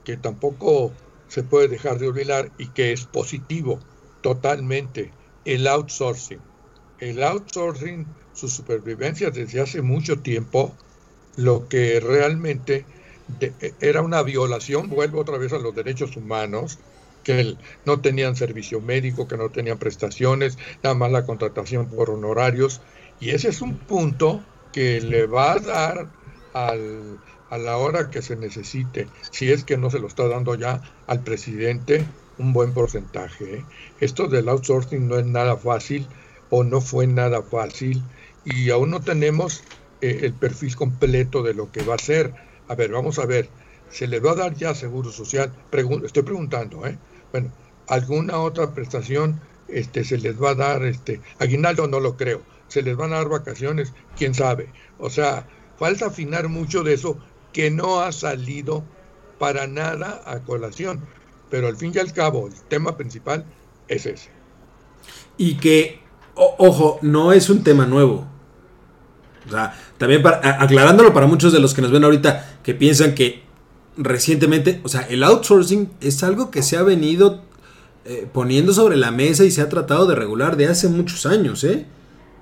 que tampoco se puede dejar de olvidar y que es positivo totalmente, el outsourcing. El outsourcing, su supervivencia desde hace mucho tiempo, lo que realmente de, era una violación, vuelvo otra vez a los derechos humanos, que no tenían servicio médico, que no tenían prestaciones, nada más la contratación por honorarios. Y ese es un punto que le va a dar al, a la hora que se necesite, si es que no se lo está dando ya al presidente un buen porcentaje. ¿eh? Esto del outsourcing no es nada fácil o no fue nada fácil y aún no tenemos eh, el perfil completo de lo que va a ser. A ver, vamos a ver, ¿se le va a dar ya seguro social? Pregun estoy preguntando, ¿eh? Bueno, ¿alguna otra prestación este, se les va a dar? Este, aguinaldo no lo creo. ¿Se les van a dar vacaciones? ¿Quién sabe? O sea, falta afinar mucho de eso que no ha salido para nada a colación. Pero al fin y al cabo, el tema principal es ese. Y que, o, ojo, no es un tema nuevo. O sea, también para, aclarándolo para muchos de los que nos ven ahorita que piensan que recientemente, o sea, el outsourcing es algo que se ha venido eh, poniendo sobre la mesa y se ha tratado de regular de hace muchos años, ¿eh?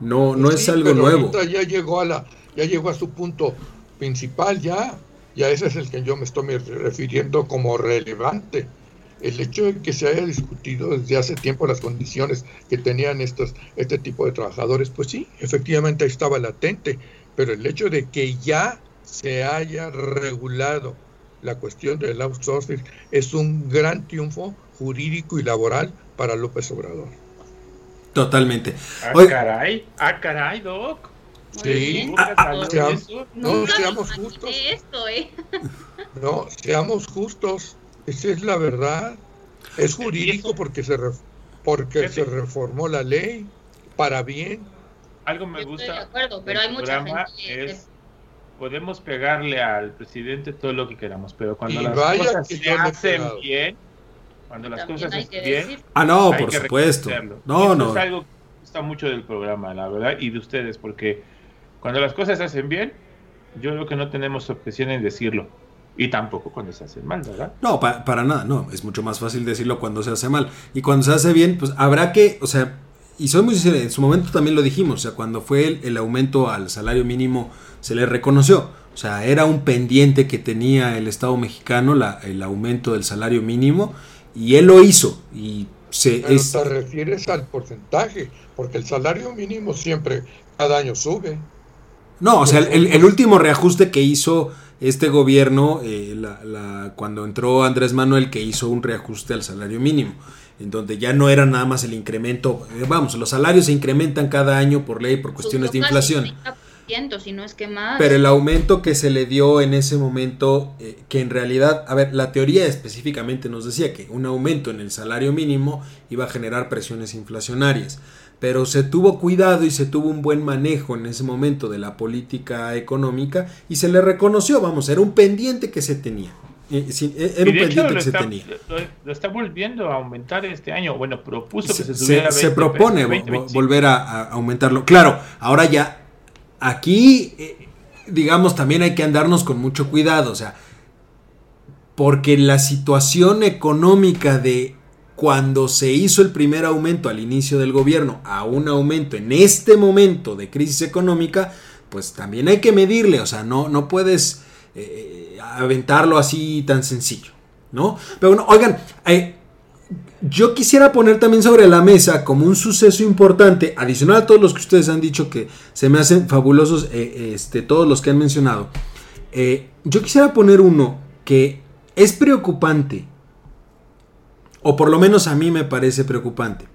No, no sí, es algo nuevo. Ya llegó a la, ya llegó a su punto principal ya, ya ese es el que yo me estoy refiriendo como relevante. El hecho de que se haya discutido desde hace tiempo las condiciones que tenían estos, este tipo de trabajadores, pues sí, efectivamente ahí estaba latente, pero el hecho de que ya se haya regulado la cuestión del outsourcing es un gran triunfo jurídico y laboral para López Obrador. Totalmente. Ah, caray, ah, caray, Doc. Sí, ah, seamos, no, seamos justos. Esto, ¿eh? No, seamos justos. Esa es la verdad. Es jurídico porque se re, porque se reformó la ley para bien. Algo me gusta. Estoy de acuerdo, pero hay mucha gente es, podemos pegarle al presidente todo lo que queramos, pero cuando y las cosas se hacen bien, cuando las cosas se hacen bien, ah no, por supuesto. No, Eso no. Es algo que me gusta mucho del programa, la verdad, y de ustedes, porque cuando las cosas se hacen bien, yo creo que no tenemos objeción en decirlo. Y tampoco cuando se hace mal, ¿verdad? No, pa para nada, no. Es mucho más fácil decirlo cuando se hace mal. Y cuando se hace bien, pues habrá que, o sea, y soy muy sincero, en su momento también lo dijimos, o sea, cuando fue el, el aumento al salario mínimo, se le reconoció. O sea, era un pendiente que tenía el Estado mexicano, la, el aumento del salario mínimo, y él lo hizo. Y se, Pero es... te refieres al porcentaje, porque el salario mínimo siempre, cada año sube. No, o sea, el, el, último reajuste que hizo este gobierno, eh, la, la, cuando entró Andrés Manuel, que hizo un reajuste al salario mínimo, en donde ya no era nada más el incremento, eh, vamos, los salarios se incrementan cada año por ley, por cuestiones de inflación. Si no es que más. Pero el aumento que se le dio en ese momento, eh, que en realidad, a ver, la teoría específicamente nos decía que un aumento en el salario mínimo iba a generar presiones inflacionarias pero se tuvo cuidado y se tuvo un buen manejo en ese momento de la política económica y se le reconoció, vamos, era un pendiente que se tenía. Era un pendiente hecho, que se tenía. Lo, lo, está volviendo a aumentar este año. Bueno, propuso Se, que se se, subiera. se propone 20, 20, volver a, a, aumentarlo. Claro, ahora ya, aquí, eh, digamos, también hay que andarnos con mucho cuidado. O sea, porque la situación económica de cuando se hizo el primer aumento al inicio del gobierno a un aumento en este momento de crisis económica, pues también hay que medirle, o sea, no, no puedes eh, aventarlo así tan sencillo, ¿no? Pero bueno, oigan, eh, yo quisiera poner también sobre la mesa como un suceso importante, adicional a todos los que ustedes han dicho que se me hacen fabulosos, eh, este, todos los que han mencionado, yo quisiera poner uno que es preocupante o por lo menos a mí me parece preocupante,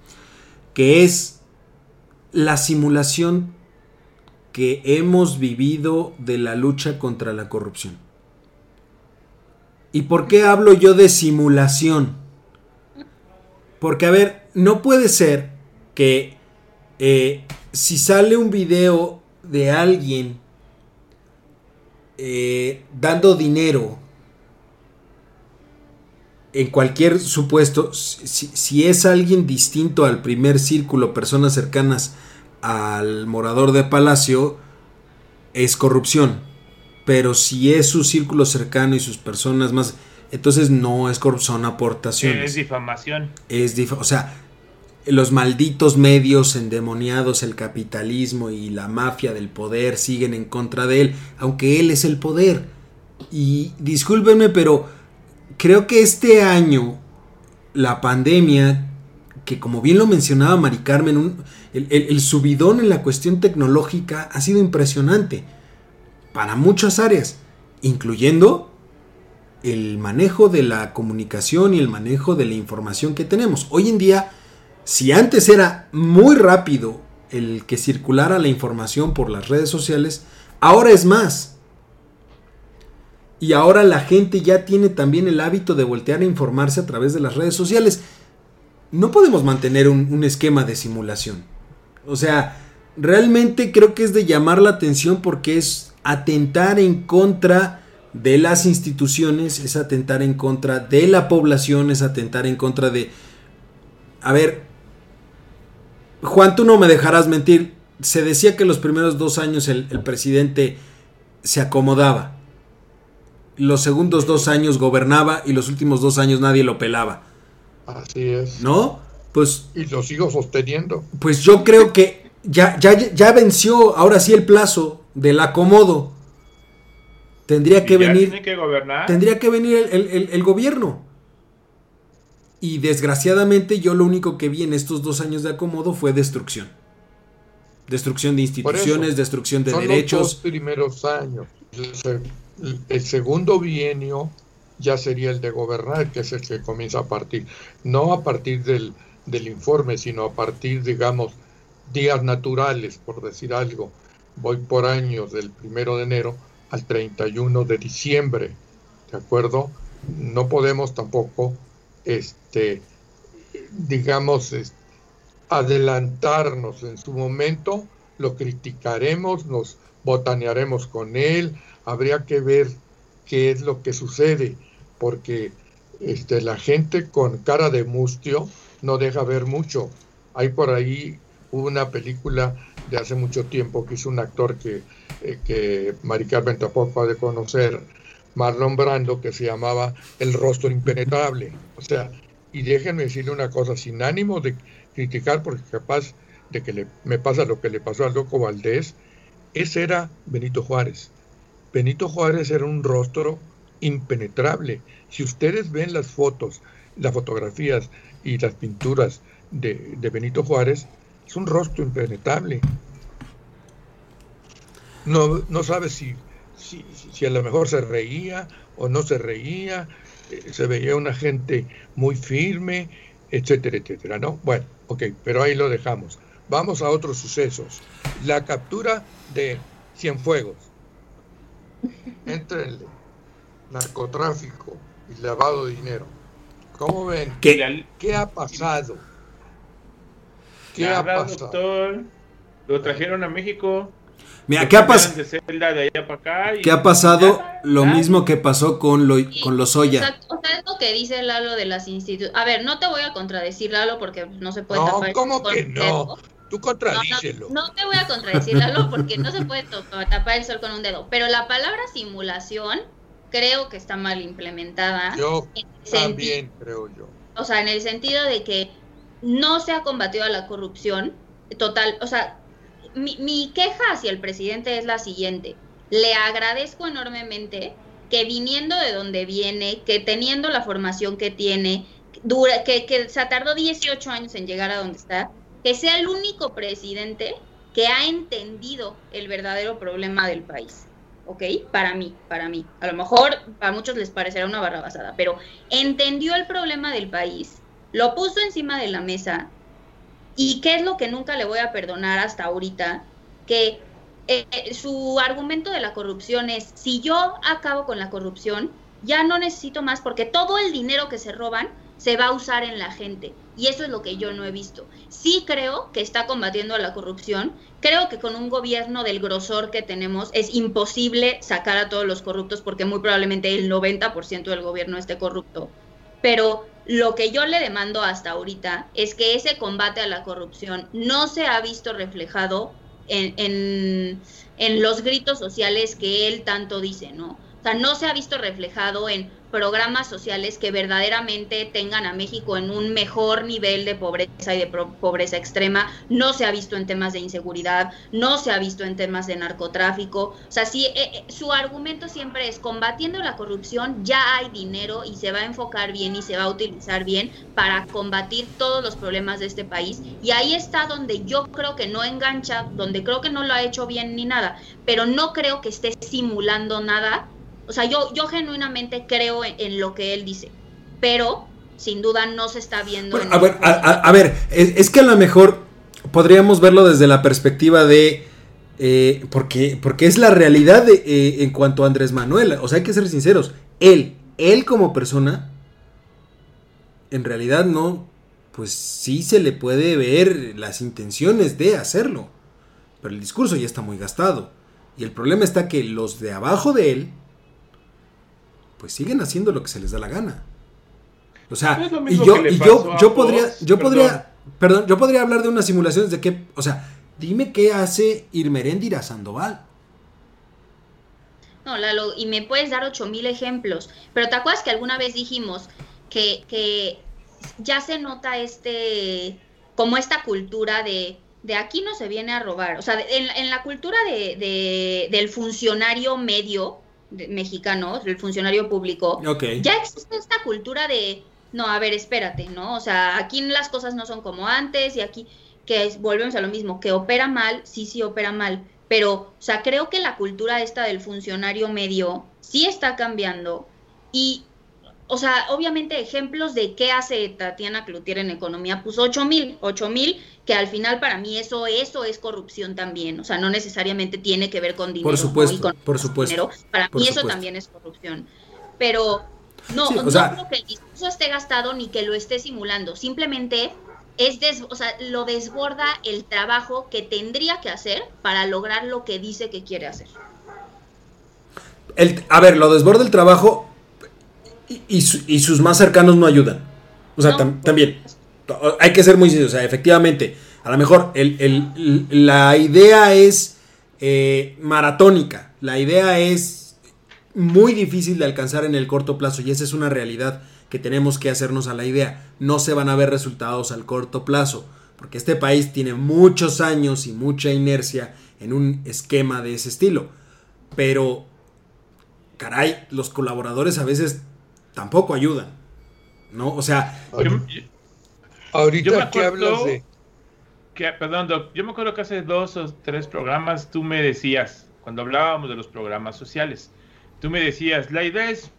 que es la simulación que hemos vivido de la lucha contra la corrupción. ¿Y por qué hablo yo de simulación? Porque, a ver, no puede ser que eh, si sale un video de alguien eh, dando dinero en cualquier supuesto, si, es alguien distinto al primer círculo, personas cercanas al morador de palacio, es corrupción. Pero si es su círculo cercano y sus personas más, entonces no es corrupción, son aportaciones. Es difamación. Es o sea, los malditos medios endemoniados, el capitalismo y la mafia del poder siguen en contra de él, aunque él es el poder. Y discúlpenme, pero creo que este año la pandemia, que como bien lo mencionaba Mari Carmen, el, subidón en la cuestión tecnológica ha sido impresionante para muchas áreas, incluyendo el manejo de la comunicación y el manejo de la información que tenemos. Hoy en día, si antes era muy rápido el que circulara la información por las redes sociales, ahora es más y ahora la gente ya tiene también el hábito de voltear a informarse a través de las redes sociales. No podemos mantener un, esquema de simulación. O sea, realmente creo que es de llamar la atención porque es atentar en contra de las instituciones, es atentar en contra de la población, es atentar en contra de... A ver, Juan, tú no me dejarás mentir. Se decía que los primeros dos años el presidente se acomodaba los segundos dos años gobernaba y los últimos dos años nadie lo pelaba. Así es. ¿No? Pues. Y lo sigo sosteniendo. Pues yo creo que ya, ya, ya venció ahora sí el plazo del acomodo. Tendría que venir. que gobernar. Tendría que venir el, gobierno. Y desgraciadamente yo lo único que vi en estos dos años de acomodo fue destrucción. Destrucción de instituciones, destrucción de derechos. Los primeros años el segundo bienio ya sería el de gobernar, que es el que comienza a partir, no a partir del, del informe, sino a partir, digamos, días naturales, por decir algo. Voy por años del primero de enero al 31 de diciembre, ¿de acuerdo? No podemos tampoco, este, digamos, adelantarnos en su momento, lo criticaremos, nos botanearemos con él, habría que ver qué es lo que sucede, porque este, la gente con cara de mustio no deja ver mucho. Hay por ahí una película de hace mucho tiempo que hizo un actor que, eh, que ha de conocer, Marlon Brando, que se llamaba El rostro impenetrable. O sea, y déjenme decirle una cosa, sin ánimo de criticar, porque capaz de que le, me pasa lo que le pasó al loco Valdés, ese era Benito Juárez. Benito Juárez era un rostro impenetrable. Si ustedes ven las fotos, las fotografías y las pinturas de, Benito Juárez, es un rostro impenetrable. No, no sabe si, si, a lo mejor se reía o no se reía, eh, se veía una gente muy firme, etcétera, etcétera, ¿no? Bueno, ok, pero ahí lo dejamos. Vamos a otros sucesos. La captura de Cienfuegos entre el narcotráfico y lavado de dinero. ¿Cómo ven? ¿Qué, ¿Qué ha pasado? ¿Qué ha pasado? lo trajeron a México. Mira, ¿qué ha, pasado? ¿Qué ha pasado? Lo mismo que pasó con, lo, con los Oya. O sea, es lo que dice Lalo de las instituciones. A ver, no te voy a contradecir, Lalo, porque no se puede no, ¿cómo que no? Tú contradícelo. No, te voy a contradecir, Lalo, porque no se puede tapar el sol con un dedo. Pero la palabra simulación creo que está mal implementada. Yo también creo yo. O sea, en el sentido de que no se ha combatido a la corrupción total. O sea, mi, mi queja hacia el presidente es la siguiente. Le agradezco enormemente que viniendo de donde viene, que teniendo la formación que tiene, dura, que, que se tardó 18 años en llegar a donde está, que sea el único presidente que ha entendido el verdadero problema del país. ¿Ok? Para mí, para mí. A lo mejor a muchos les parecerá una barra basada, pero entendió el problema del país, lo puso encima de la mesa. ¿Y qué es lo que nunca le voy a perdonar hasta ahorita? Que eh, su argumento de la corrupción es, si yo acabo con la corrupción, ya no necesito más porque todo el dinero que se roban se va a usar en la gente. Y eso es lo que yo no he visto. Sí creo que está combatiendo la corrupción. Creo que con un gobierno del grosor que tenemos es imposible sacar a todos los corruptos porque muy probablemente el 90% del gobierno esté corrupto. Pero lo que yo le demando hasta ahorita es que ese combate a la corrupción no se ha visto reflejado en, en, en los gritos sociales que él tanto dice, ¿no? O sea, no se ha visto reflejado en programas sociales que verdaderamente tengan a México en un mejor nivel de pobreza y de pobreza extrema. No se ha visto en temas de inseguridad, no se ha visto en temas de narcotráfico. O sea, sí, eh, eh, su argumento siempre es combatiendo la corrupción, ya hay dinero y se va a enfocar bien y se va a utilizar bien para combatir todos los problemas de este país. Y ahí está donde yo creo que no engancha, donde creo que no lo ha hecho bien ni nada, pero no creo que esté simulando nada o sea, yo, yo genuinamente creo en, lo que él dice, pero sin duda no se está viendo. a, ver, a, ver, es, que a lo mejor podríamos verlo desde la perspectiva de... Eh, porque, porque es la realidad de, eh, en cuanto a Andrés Manuel. O sea, hay que ser sinceros. Él, él como persona, en realidad no, pues sí se le puede ver las intenciones de hacerlo. Pero el discurso ya está muy gastado. Y el problema está que los de abajo de él pues siguen haciendo lo que se les da la gana. O sea, y yo, yo, yo podría, yo podría, perdón, yo podría hablar de unas simulaciones de qué, o sea, dime qué hace Irmeréndira Sandoval. No, Lalo, y me puedes dar ocho mil ejemplos, pero ¿te acuerdas que alguna vez dijimos que, que ya se nota este, como esta cultura de, de aquí no se viene a robar, o sea, en, en la cultura de, de, del funcionario medio, mexicano, el funcionario público, ya existe esta cultura de, no, a ver, espérate, ¿no? O sea, aquí las cosas no son como antes y aquí que volvemos a lo mismo, que opera mal, sí, sí opera mal, pero, o sea, creo que la cultura esta del funcionario medio sí está cambiando y o sea, obviamente ejemplos de qué hace Tatiana Cloutier en economía, pues ocho mil, ocho mil, que al final para mí eso, eso es corrupción también, o sea, no necesariamente tiene que ver con dinero. Por supuesto, por supuesto. Para mí eso también es corrupción. Pero no, no creo que el discurso esté gastado ni que lo esté simulando, simplemente es o sea, lo desborda el trabajo que tendría que hacer para lograr lo que dice que quiere hacer. El, a ver, lo desborda el trabajo y, sus más cercanos no ayudan. O sea, también. Hay que ser muy sinceros. O sea, efectivamente, a lo mejor la idea es eh, maratónica. La idea es muy difícil de alcanzar en el corto plazo. Y esa es una realidad que tenemos que hacernos a la idea. No se van a ver resultados al corto plazo. Porque este país tiene muchos años y mucha inercia en un esquema de ese estilo. Pero, caray, los colaboradores a veces tampoco ayudan. ¿No? O sea. ahorita que hablas de. Que, perdón, yo me acuerdo que hace dos o tres programas tú me decías, cuando hablábamos de los programas sociales, tú me decías, la idea es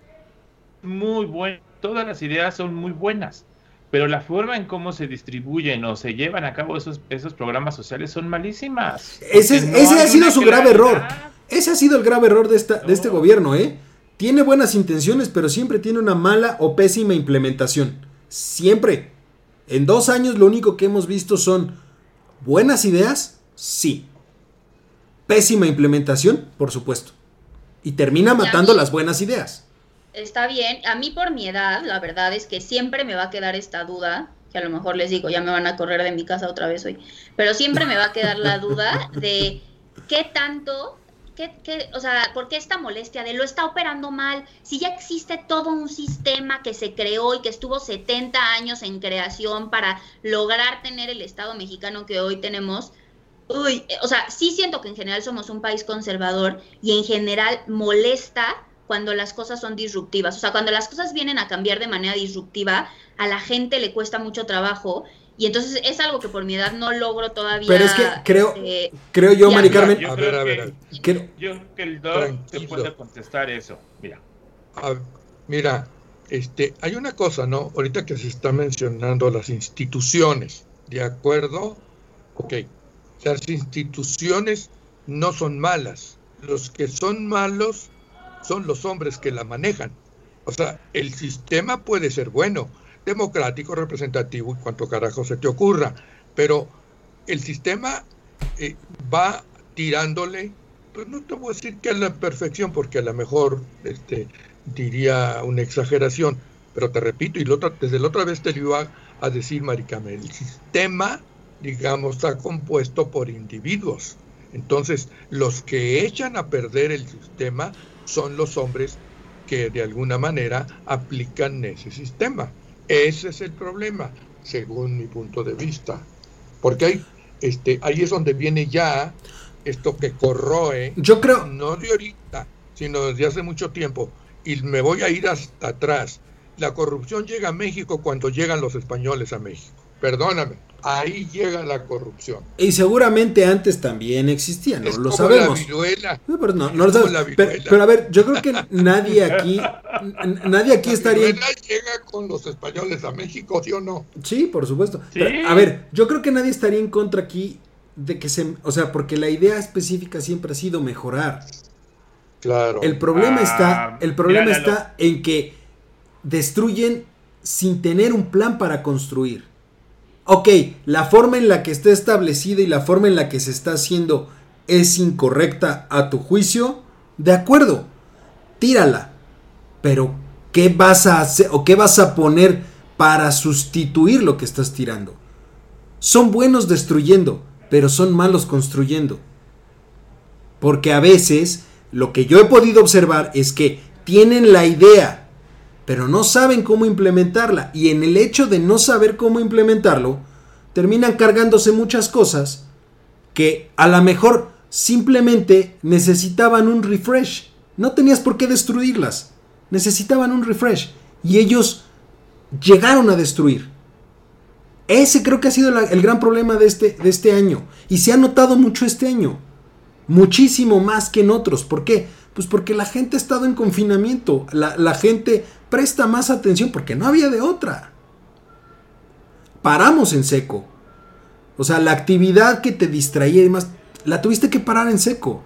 muy buena, todas las ideas son muy buenas, pero la forma en cómo se distribuyen o se llevan a cabo esos, esos programas sociales son malísimas. Ese, ese ha sido su grave error. Ese ha sido el grave error de, esta, de este gobierno, ¿eh? Tiene buenas intenciones, pero siempre tiene una mala o pésima implementación. Siempre. En dos años lo único que hemos visto son buenas ideas, sí. Pésima implementación, por supuesto. Y termina matando las buenas ideas. Está bien. A mí por mi edad, la verdad es que siempre me va a quedar esta duda, que a lo mejor les digo, ya me van a correr de mi casa otra vez hoy, pero siempre me va a quedar la duda de qué tanto qué, o sea, ¿por qué esta molestia de lo está operando mal? Si ya existe todo un sistema que se creó y que estuvo 70 años en creación para lograr tener el Estado mexicano que hoy tenemos. Uy, eh, o sea, sí siento que en general somos un país conservador y en general molesta cuando las cosas son disruptivas. O sea, cuando las cosas vienen a cambiar de manera disruptiva, a la gente le cuesta mucho trabajo y entonces es algo que por mi edad no logro todavía. Pero es que creo, este, creo yo, Mari Carmen. a ver, a ver. Yo creo que el Doc te puede contestar eso. Mira. mira, este, hay una cosa, ¿no? Ahorita que se está mencionando las instituciones, ¿de acuerdo? Ok. Las instituciones no son malas. Los que son malos son los hombres que la manejan. O sea, el sistema puede ser bueno democrático, representativo y cuanto carajo se te ocurra. Pero el sistema eh, va tirándole, pues no te voy a decir que a la perfección, porque a lo mejor este, diría una exageración, pero te repito, y desde la otra vez te lo iba a, decir, Maricame, el sistema, digamos, está compuesto por individuos. Entonces, los que echan a perder el sistema son los hombres que de alguna manera aplican ese sistema. Ese es el problema, según mi punto de vista. Porque hay, este, ahí es donde viene ya esto que corroe. Yo creo. No de ahorita, sino desde hace mucho tiempo. Y me voy a ir hasta atrás. La corrupción llega a México cuando llegan los españoles a México. Perdóname, ahí llega la corrupción. Y seguramente antes también existía, no lo sabemos. La viruela. No, pero, no, no lo sabemos. Pero, a ver, yo creo que nadie aquí, nadie aquí la estaría. llega con los españoles a México, ¿sí o no? Sí, por supuesto. a ver, yo creo que nadie estaría en contra aquí de que se, o sea, porque la idea específica siempre ha sido mejorar. Claro. El problema está, ah, el problema está en que destruyen sin tener un plan para construir ok, la forma en la que está establecida y la forma en la que se está haciendo es incorrecta a tu juicio, de acuerdo, tírala. Pero, ¿qué vas a hacer o qué vas a poner para sustituir lo que estás tirando? Son buenos destruyendo, pero son malos construyendo. Porque a veces lo que yo he podido observar es que tienen la idea pero no saben cómo implementarla. Y en el hecho de no saber cómo implementarlo, terminan cargándose muchas cosas que a lo mejor simplemente necesitaban un refresh. No tenías por qué destruirlas. Necesitaban un refresh. Y ellos llegaron a destruir. Ese creo que ha sido el gran problema de este, de este año. Y se ha notado mucho este año. Muchísimo más que en otros. ¿Por qué? Pues porque la gente ha estado en confinamiento. La, la gente presta más atención porque no había de otra. Paramos en seco. O sea, la actividad que te distraía y demás, la tuviste que parar en seco.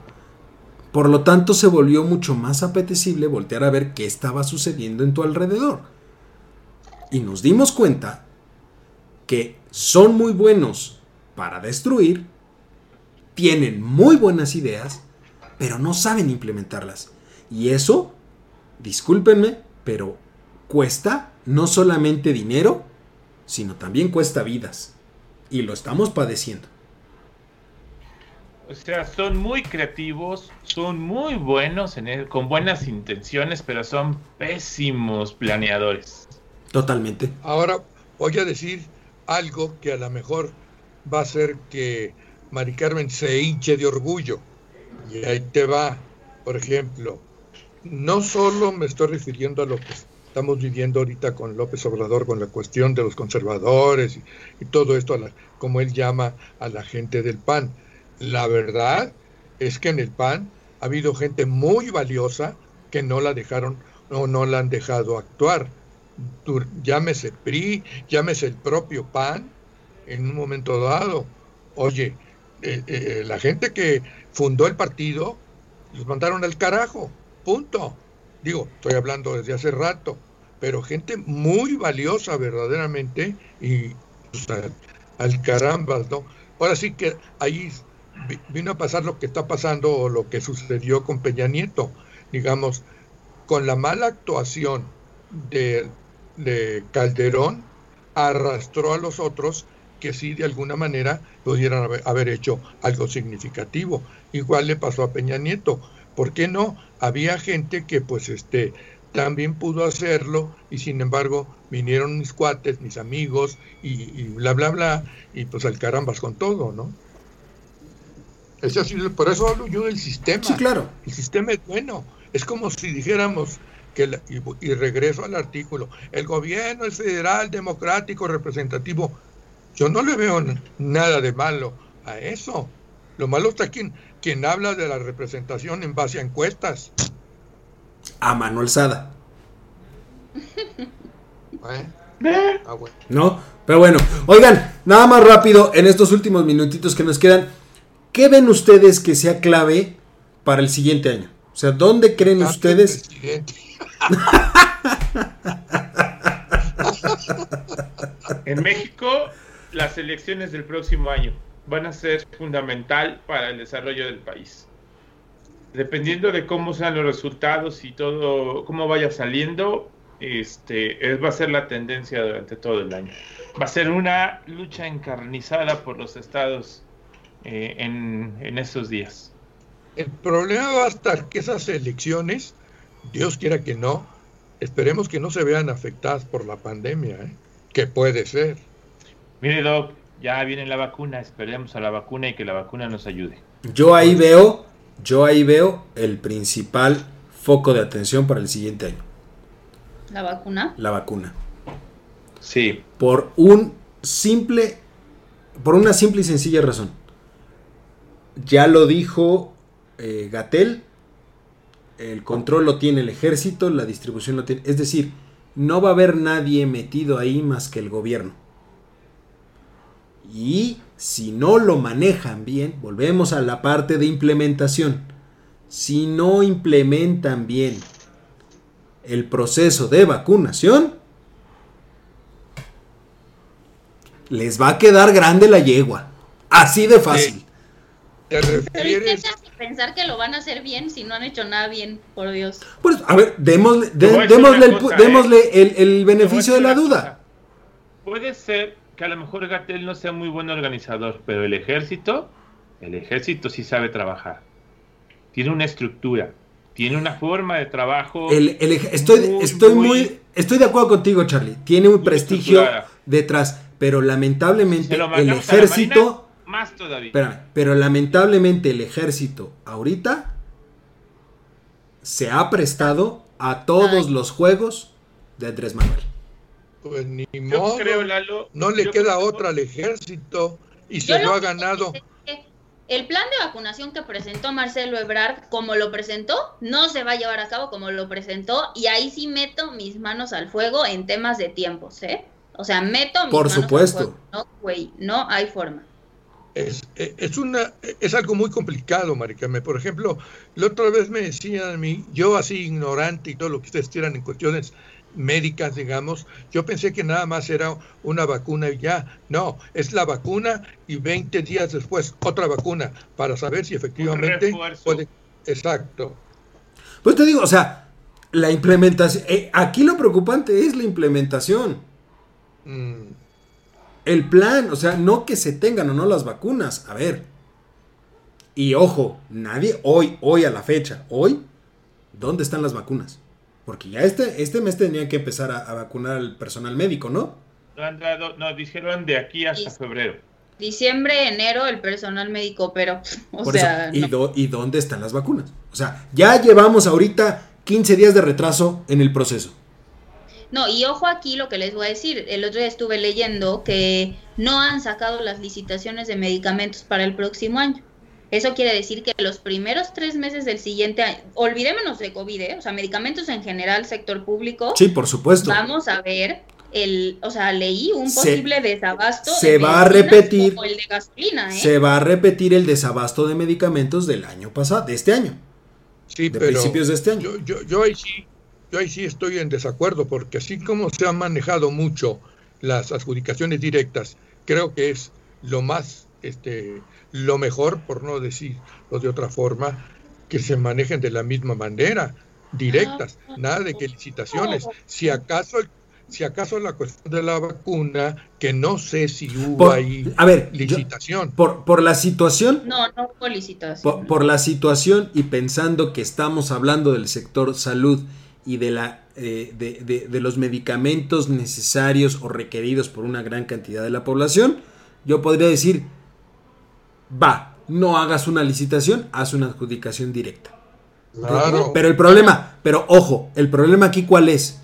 Por lo tanto, se volvió mucho más apetecible voltear a ver qué estaba sucediendo en tu alrededor. Y nos dimos cuenta que son muy buenos para destruir, tienen muy buenas ideas, pero no saben implementarlas. Y eso, discúlpenme, pero cuesta no solamente dinero, sino también cuesta vidas. Y lo estamos padeciendo. O sea, son muy creativos, son muy buenos, en con buenas intenciones, pero son pésimos planeadores. Totalmente. Ahora voy a decir algo que a lo mejor va a hacer que Mari Carmen se hinche de orgullo. Y ahí te va, por ejemplo, no solo me estoy refiriendo a lo que estamos viviendo ahorita con López Obrador, con la cuestión de los conservadores y, todo esto, como él llama a la gente del PAN. La verdad es que en el PAN ha habido gente muy valiosa que no la dejaron o no la han dejado actuar. Llámese PRI, llámese el propio PAN en un momento dado. Oye, eh, eh, la gente que fundó el partido los mandaron al carajo Punto. Digo, estoy hablando desde hace rato, pero gente muy valiosa verdaderamente y al caramba, ¿no? Ahora sí que ahí vino a pasar lo que está pasando o lo que sucedió con Peña Nieto, digamos, con la mala actuación de, de Calderón, arrastró a los otros que sí de alguna manera pudieran haber, hecho algo significativo. Igual le pasó a Peña Nieto. ¿Por qué no? Había gente que pues este también pudo hacerlo y sin embargo vinieron mis cuates, mis amigos y, bla, bla, bla, y pues al carambas con todo, ¿no? Eso, por eso hablo yo del sistema. Sí, claro. El sistema es bueno. Es como si dijéramos, que y, regreso al artículo, el gobierno es federal, democrático, representativo. Yo no le veo nada de malo a eso. Lo malo está quien, quien habla de la representación en base a encuestas. A Manuel Sada. *laughs* Ah, no, pero bueno. Oigan, nada más rápido, en estos últimos minutitos que nos quedan, ¿qué ven ustedes que sea clave para el siguiente año? O sea, ¿dónde creen ustedes? *laughs* en México, las elecciones del próximo año van a ser fundamental para el desarrollo del país. Dependiendo de cómo sean los resultados y todo, cómo vaya saliendo, este, va a ser la tendencia durante todo el año. Va a ser una lucha encarnizada por los estados eh, en, en estos días. El problema va a estar que esas elecciones, Dios quiera que no, esperemos que no se vean afectadas por la pandemia, ¿eh? que puede ser. Mire, Doc, ya viene la vacuna, esperemos a la vacuna y que la vacuna nos ayude. Yo ahí veo, yo ahí veo el principal foco de atención para el siguiente año. ¿La vacuna? La vacuna. Sí. Por un simple, por una simple y sencilla razón. Ya lo dijo eh, Gatel, el control lo tiene el ejército, la distribución lo tiene. Es decir, no va a haber nadie metido ahí más que el gobierno. Y si no lo manejan bien, volvemos a la parte de implementación. Si no implementan bien el proceso de vacunación, les va a quedar grande la yegua. Así de fácil. ¿Te refieres? pensar que lo van a hacer bien si no han hecho nada bien, por Dios. Pues, a ver, démosle, ¿eh? el, beneficio de la duda. Puede ser que a lo mejor Gatel no sea muy buen organizador, pero el ejército, el ejército sí sabe trabajar. Tiene una estructura, tiene una forma de trabajo. estoy, estoy muy, estoy de acuerdo contigo, Charlie. Tiene un prestigio detrás, pero lamentablemente el ejército más todavía. Espérame, pero lamentablemente el ejército ahorita se ha prestado a todos los juegos de Andrés Manuel. Pues ni modo. no le queda otra al ejército y se lo ha ganado. El plan de vacunación que presentó Marcelo Ebrard, como lo presentó, no se va a llevar a cabo como lo presentó, y ahí sí meto mis manos al fuego en temas de tiempos, ¿eh? O sea, meto mis Por supuesto. Al fuego. No, güey, no hay forma es, es, una, es algo muy complicado, Maricame. Por ejemplo, la otra vez me decían a mí, yo así ignorante y todo lo que ustedes tiran en cuestiones médicas, digamos, yo pensé que nada más era una vacuna y ya. No, es la vacuna y 20 días después otra vacuna para saber si efectivamente puede... Exacto. Pues te digo, o sea, la implementación, eh, aquí lo preocupante es la implementación. Mm el plan, o sea, no que se tengan o no las vacunas. A ver. Y ojo, nadie, hoy, hoy a la fecha, hoy, ¿dónde están las vacunas? Porque ya este, este mes tenían que empezar a, vacunar al personal médico, ¿no? No, dijeron de aquí hasta febrero. Diciembre, enero, el personal médico, pero, *laughs* o sea... ¿y, ¿Y dónde están las vacunas? O sea, ya llevamos ahorita 15 días de retraso en el proceso. No, y ojo aquí lo que les voy a decir. El otro día estuve leyendo que no han sacado las licitaciones de medicamentos para el próximo año. Eso quiere decir que los primeros tres meses del siguiente año, olvidémonos de COVID, ¿eh? o sea, medicamentos en general, sector público. Sí, por supuesto. Vamos a ver el, o sea, leí un posible desabasto. Se va a repetir. el de gasolina, ¿eh? Se va a repetir el desabasto de medicamentos del año pasado, de este año. Sí, de principios de este año. Yo, yo, yo ahí sí yo ahí sí estoy en desacuerdo, porque así como se han manejado mucho las adjudicaciones directas, creo que es lo más, este, lo mejor, por no decirlo de otra forma, que se manejen de la misma manera, directas, nada de que licitaciones. Si acaso si acaso la cuestión de la vacuna, que no sé si hubo ahí a ver, licitación. por, por la situación. No, no hubo licitación. Por, la situación y pensando que estamos hablando del sector salud y de, la, eh, de, de, los medicamentos necesarios o requeridos por una gran cantidad de la población, yo podría decir, va, no hagas una licitación, haz una adjudicación directa. Claro. Pero el problema, pero ojo, el problema aquí cuál es?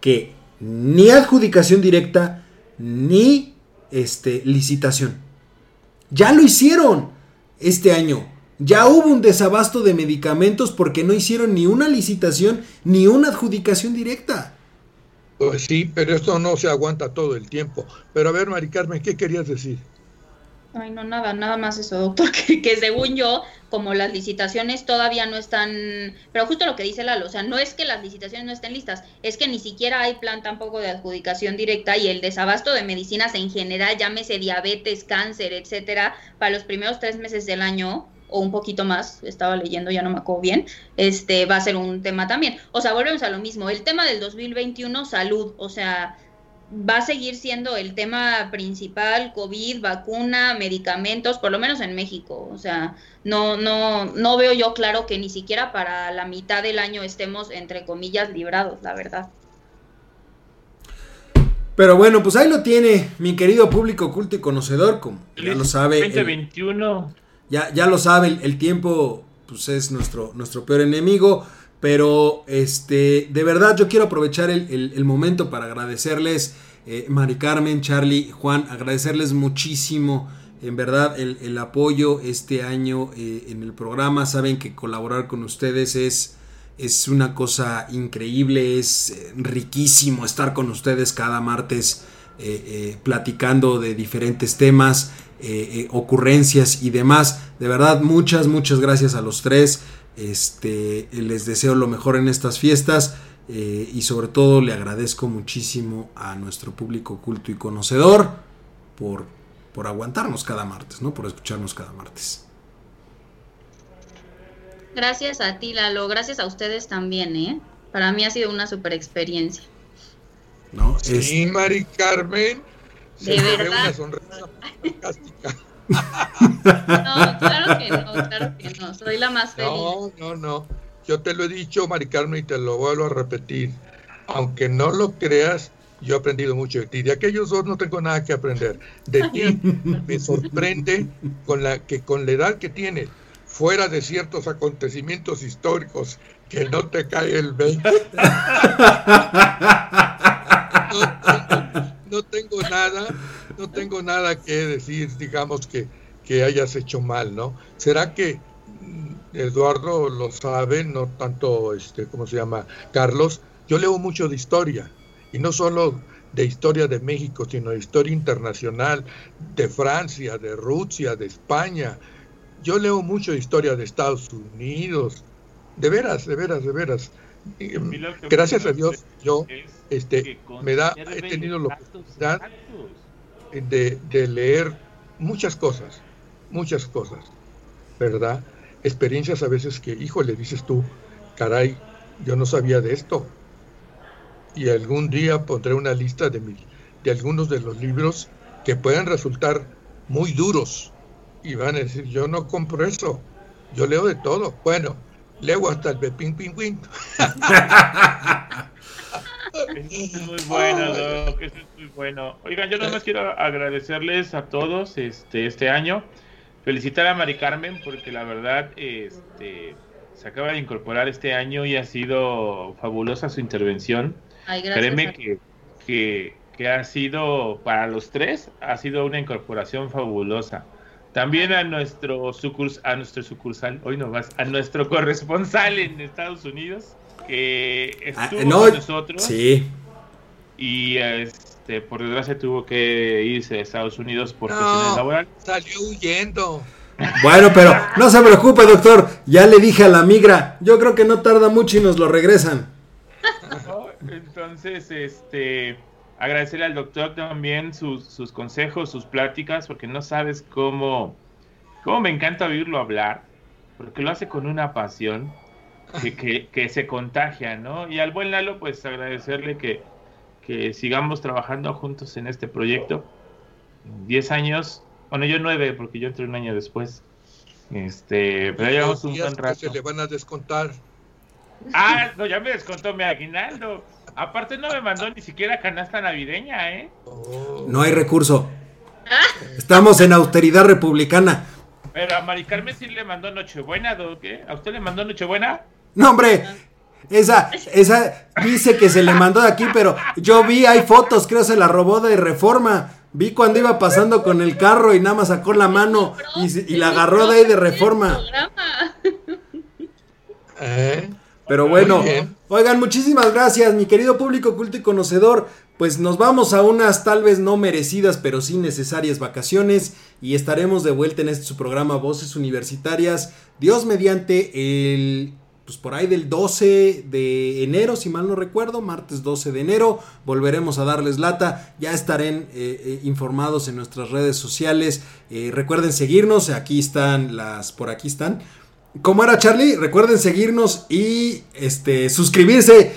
Que ni adjudicación directa ni este, licitación. Ya lo hicieron este año. Ya hubo un desabasto de medicamentos porque no hicieron ni una licitación ni una adjudicación directa. Pues sí, pero esto no se aguanta todo el tiempo. Pero a ver, Mari Carmen, ¿qué querías decir? Ay, no, nada, nada más eso, doctor, *laughs* que, según yo, como las licitaciones todavía no están, pero justo lo que dice Lalo, o sea, no es que las licitaciones no estén listas, es que ni siquiera hay plan tampoco de adjudicación directa y el desabasto de medicinas en general, llámese diabetes, cáncer, etcétera, para los primeros tres meses del año, o un poquito más, estaba leyendo, ya no me acuerdo bien, este va a ser un tema también. O sea, volvemos a lo mismo, el tema del 2021, salud, o sea, va a seguir siendo el tema principal, COVID, vacuna, medicamentos, por lo menos en México. O sea, no, no, no veo yo claro que ni siquiera para la mitad del año estemos, entre comillas, librados, la verdad. Pero bueno, pues ahí lo tiene, mi querido público culto y conocedor, como ya lo sabe. 2021. ya, ya lo sabe, el, tiempo pues es nuestro, nuestro peor enemigo. Pero este, de verdad yo quiero aprovechar el, momento para agradecerles, eh, Mari Carmen, Charlie, Juan, agradecerles muchísimo, en verdad, el, apoyo este año eh, en el programa. Saben que colaborar con ustedes es, es una cosa increíble, es eh, riquísimo estar con ustedes cada martes platicando de diferentes temas, ocurrencias y demás. De verdad, muchas, muchas gracias a los tres. Este, les deseo lo mejor en estas fiestas eh, y sobre todo le agradezco muchísimo a nuestro público culto y conocedor por, por aguantarnos cada martes, ¿no? Por escucharnos cada martes. Gracias a ti, Lalo. Gracias a ustedes también, ¿eh? Para mí ha sido una super experiencia. ¿No? Sí, Mari Carmen. De verdad. Una sonrisa fantástica. *laughs* No, claro que no, claro que no. Soy la más feliz. No, no, no. Yo te lo he dicho, Mari Carmen, y te lo vuelvo a repetir. Aunque no lo creas, yo he aprendido mucho de ti. De aquellos dos no tengo nada que aprender. De ti me sorprende con la que con la edad que tienes, fuera de ciertos acontecimientos históricos, que no te cae el 20. *laughs* no tengo nada no tengo nada que decir, digamos, que, que hayas hecho mal, ¿no? ¿Será que mm, Eduardo lo sabe, no tanto, este, ¿cómo se llama? Carlos, yo leo mucho de historia, y no solo de historia de México, sino de historia internacional, de Francia, de Rusia, de España. Yo leo mucho de historia de Estados Unidos, de veras, de veras, de veras. Mm, gracias a Dios, yo este, me da, he tenido la oportunidad de, leer muchas cosas, muchas cosas, ¿verdad? Experiencias a veces que, híjole, dices tú, caray, yo no sabía de esto. Y algún día pondré una lista de, de algunos de los libros que puedan resultar muy duros. Y van a decir, yo no compro eso, yo leo de todo. Bueno, leo hasta el Pepín Pingüín. es muy bueno, es muy bueno. Oigan, yo nada más quiero agradecerles a todos este, este año. Felicitar a Mari Carmen porque la verdad este, se acaba de incorporar este año y ha sido fabulosa su intervención. Ay, Créeme que, que, ha sido, para los tres, ha sido una incorporación fabulosa. También a nuestro, sucurs a nuestro sucursal, hoy no más, a nuestro corresponsal en Estados Unidos, que ah, estuvo con nosotros. Sí. Y este, por desgracia tuvo que irse a Estados Unidos por cuestiones laborales. Salió huyendo. Bueno, pero no se preocupe, doctor. Ya le dije a la migra. Yo creo que no tarda mucho y nos lo regresan. Entonces, este, agradecerle al doctor también sus, sus consejos, sus pláticas, porque no sabes cómo, cómo me encanta oírlo hablar, porque lo hace con una pasión que, que, se contagia, ¿no? Y al buen Lalo, pues agradecerle que, que sigamos trabajando juntos en este proyecto. 10 años, bueno, yo 9 porque yo entré un año después. Este, pero ya llevamos un buen rato. se le van a descontar. Ah, no, ya me descontó mi aguinaldo. Aparte no me mandó ni siquiera canasta navideña, ¿eh? No hay recurso. Estamos en austeridad republicana. Pero a Mari Carmen sí le mandó Nochebuena, ¿qué? ¿A usted le mandó Nochebuena? No, hombre. Esa, esa dice que se le mandó de aquí, pero yo vi, hay fotos, creo se la robó de reforma. Vi cuando iba pasando con el carro y nada más sacó la mano y, la agarró de ahí de reforma. ¿Eh? Pero bueno, oigan, muchísimas gracias, mi querido público culto y conocedor. Pues nos vamos a unas tal vez no merecidas, pero sí necesarias vacaciones y estaremos de vuelta en este su programa Voces Universitarias. Dios mediante el pues por ahí del 12 de enero, si mal no recuerdo, martes 12 de enero, volveremos a darles lata, ya estarán eh, eh, informados en nuestras redes sociales, eh, recuerden seguirnos, aquí están las, por aquí están, ¿Cómo era Charlie? Recuerden seguirnos y este suscribirse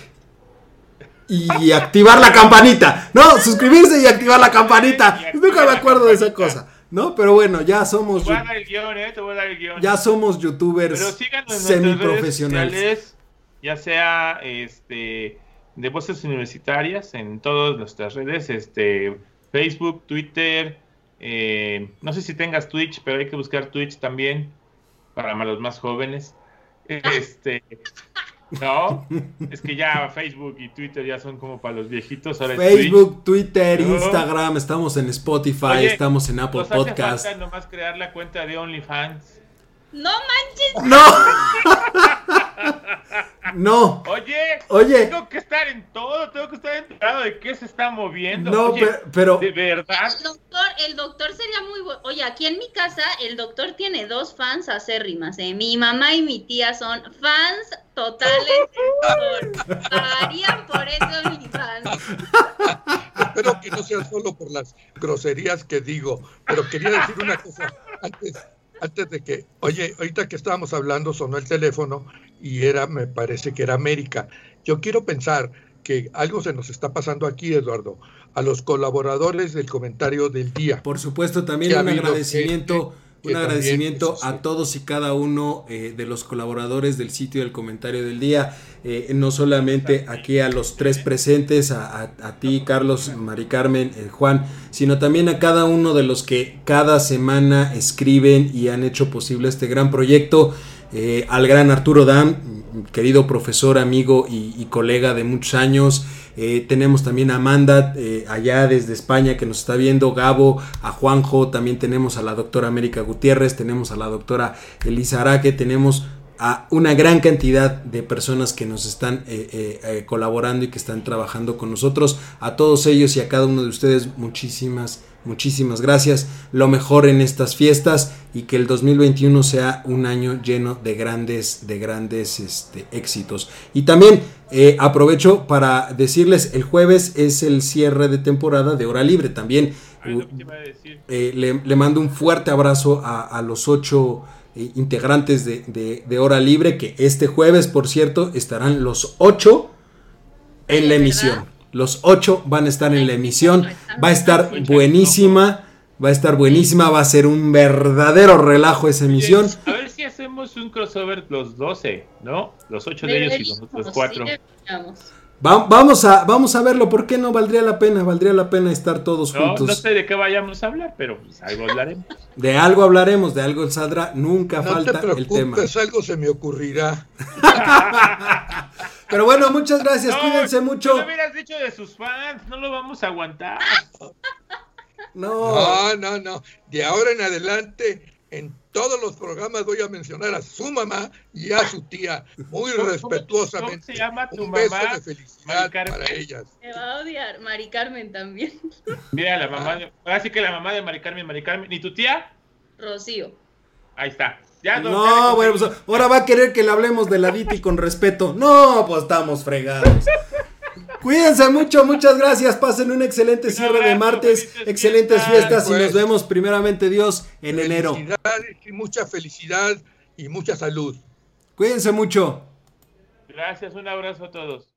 y activar la campanita. No, suscribirse y activar la campanita. Nunca me acuerdo de esa cosa. ¿No? Pero bueno, ya somos. Te voy a dar el guion, ¿eh? Te voy a dar el guion. Ya somos youtubers semiprofesionales. Ya sea este de voces universitarias en todas nuestras redes, este Facebook, Twitter, eh, no sé si tengas Twitch, pero hay que buscar Twitch también para los más jóvenes. *laughs* Este, no, es que ya Facebook y Twitter ya son como para los viejitos. Facebook, Twitter, Instagram, estamos en Spotify, estamos en Apple Podcast. Hace nomás crear la cuenta de OnlyFans. No manches. No. *laughs* No. Oye, oye. Tengo que estar en todo, tengo que estar enterado de qué se está moviendo. No, pero, De verdad. El doctor, el doctor sería muy bueno. Oye, aquí en mi casa, el doctor tiene dos fans acérrimas. ¿eh? Mi mamá y mi tía son fans totales Harían por eso mi fans. *laughs* Espero que no sea solo por las groserías que digo, pero quería decir una cosa antes antes de que, oye, ahorita que estábamos hablando sonó el teléfono y era, me parece que era América. Yo quiero pensar que algo se nos está pasando aquí, Eduardo, a los colaboradores del comentario del día. Por supuesto, también un agradecimiento. Un agradecimiento a todos y cada uno eh, de los colaboradores del sitio del comentario del día, eh, no solamente aquí a los tres presentes, a, ti Carlos, Mari Carmen, eh, Juan, sino también a cada uno de los que cada semana escriben y han hecho posible este gran proyecto. Al gran Arturo Dam, querido profesor, amigo y, colega de muchos años. Eh, tenemos también a Amanda eh, allá desde España que nos está viendo, Gabo, a Juanjo, también tenemos a la doctora América Gutiérrez, tenemos a la doctora Elisa Araque, tenemos a una gran cantidad de personas que nos están colaborando y que están trabajando con nosotros. A todos ellos y a cada uno de ustedes, muchísimas Muchísimas gracias, lo mejor en estas fiestas y que el 2021 sea un año lleno de grandes, de grandes este, éxitos. Y también eh, aprovecho para decirles, el jueves es el cierre de temporada de Hora Libre. También eh, le, mando un fuerte abrazo a, los ocho eh, integrantes de, de, Hora Libre, que este jueves, por cierto, estarán los ocho en la emisión. Los ocho van a estar en la emisión. Va a estar buenísima. Va a estar buenísima. Va a ser un verdadero relajo esa emisión. A ver si hacemos un crossover los 12, ¿no? Los ocho de ellos y los otros cuatro. vamos, a, vamos a verlo. ¿Por qué no valdría la pena? Valdría la pena estar todos juntos. No sé de qué vayamos a hablar, pero pues algo hablaremos. *laughs* De algo hablaremos, de algo saldrá. Nunca falta el tema. algo se me ocurrirá. *laughs* *laughs* Pero bueno, muchas gracias, cuídense mucho. No lo hubieras dicho de sus fans, no lo vamos a aguantar. No. No, no, no. De ahora en adelante, en todos los programas voy a mencionar a su mamá y a su tía, muy respetuosamente. ¿Cómo se llama tu Un mamá? De felicidad para ellas. Me va a odiar, Mari Carmen también. *laughs* Mira, la mamá, de, así que la mamá de Mari Carmen, Mari Carmen. ¿Y tu tía? Rocío. Ahí está no, bueno, pues ahora va a querer que le hablemos de la Diti con respeto. No, pues estamos fregados. Cuídense mucho, muchas gracias. Pasen un excelente cierre de martes, excelentes fiestas y nos vemos primeramente Dios en enero. Y mucha felicidad y mucha salud. Cuídense mucho. Gracias, un abrazo a todos.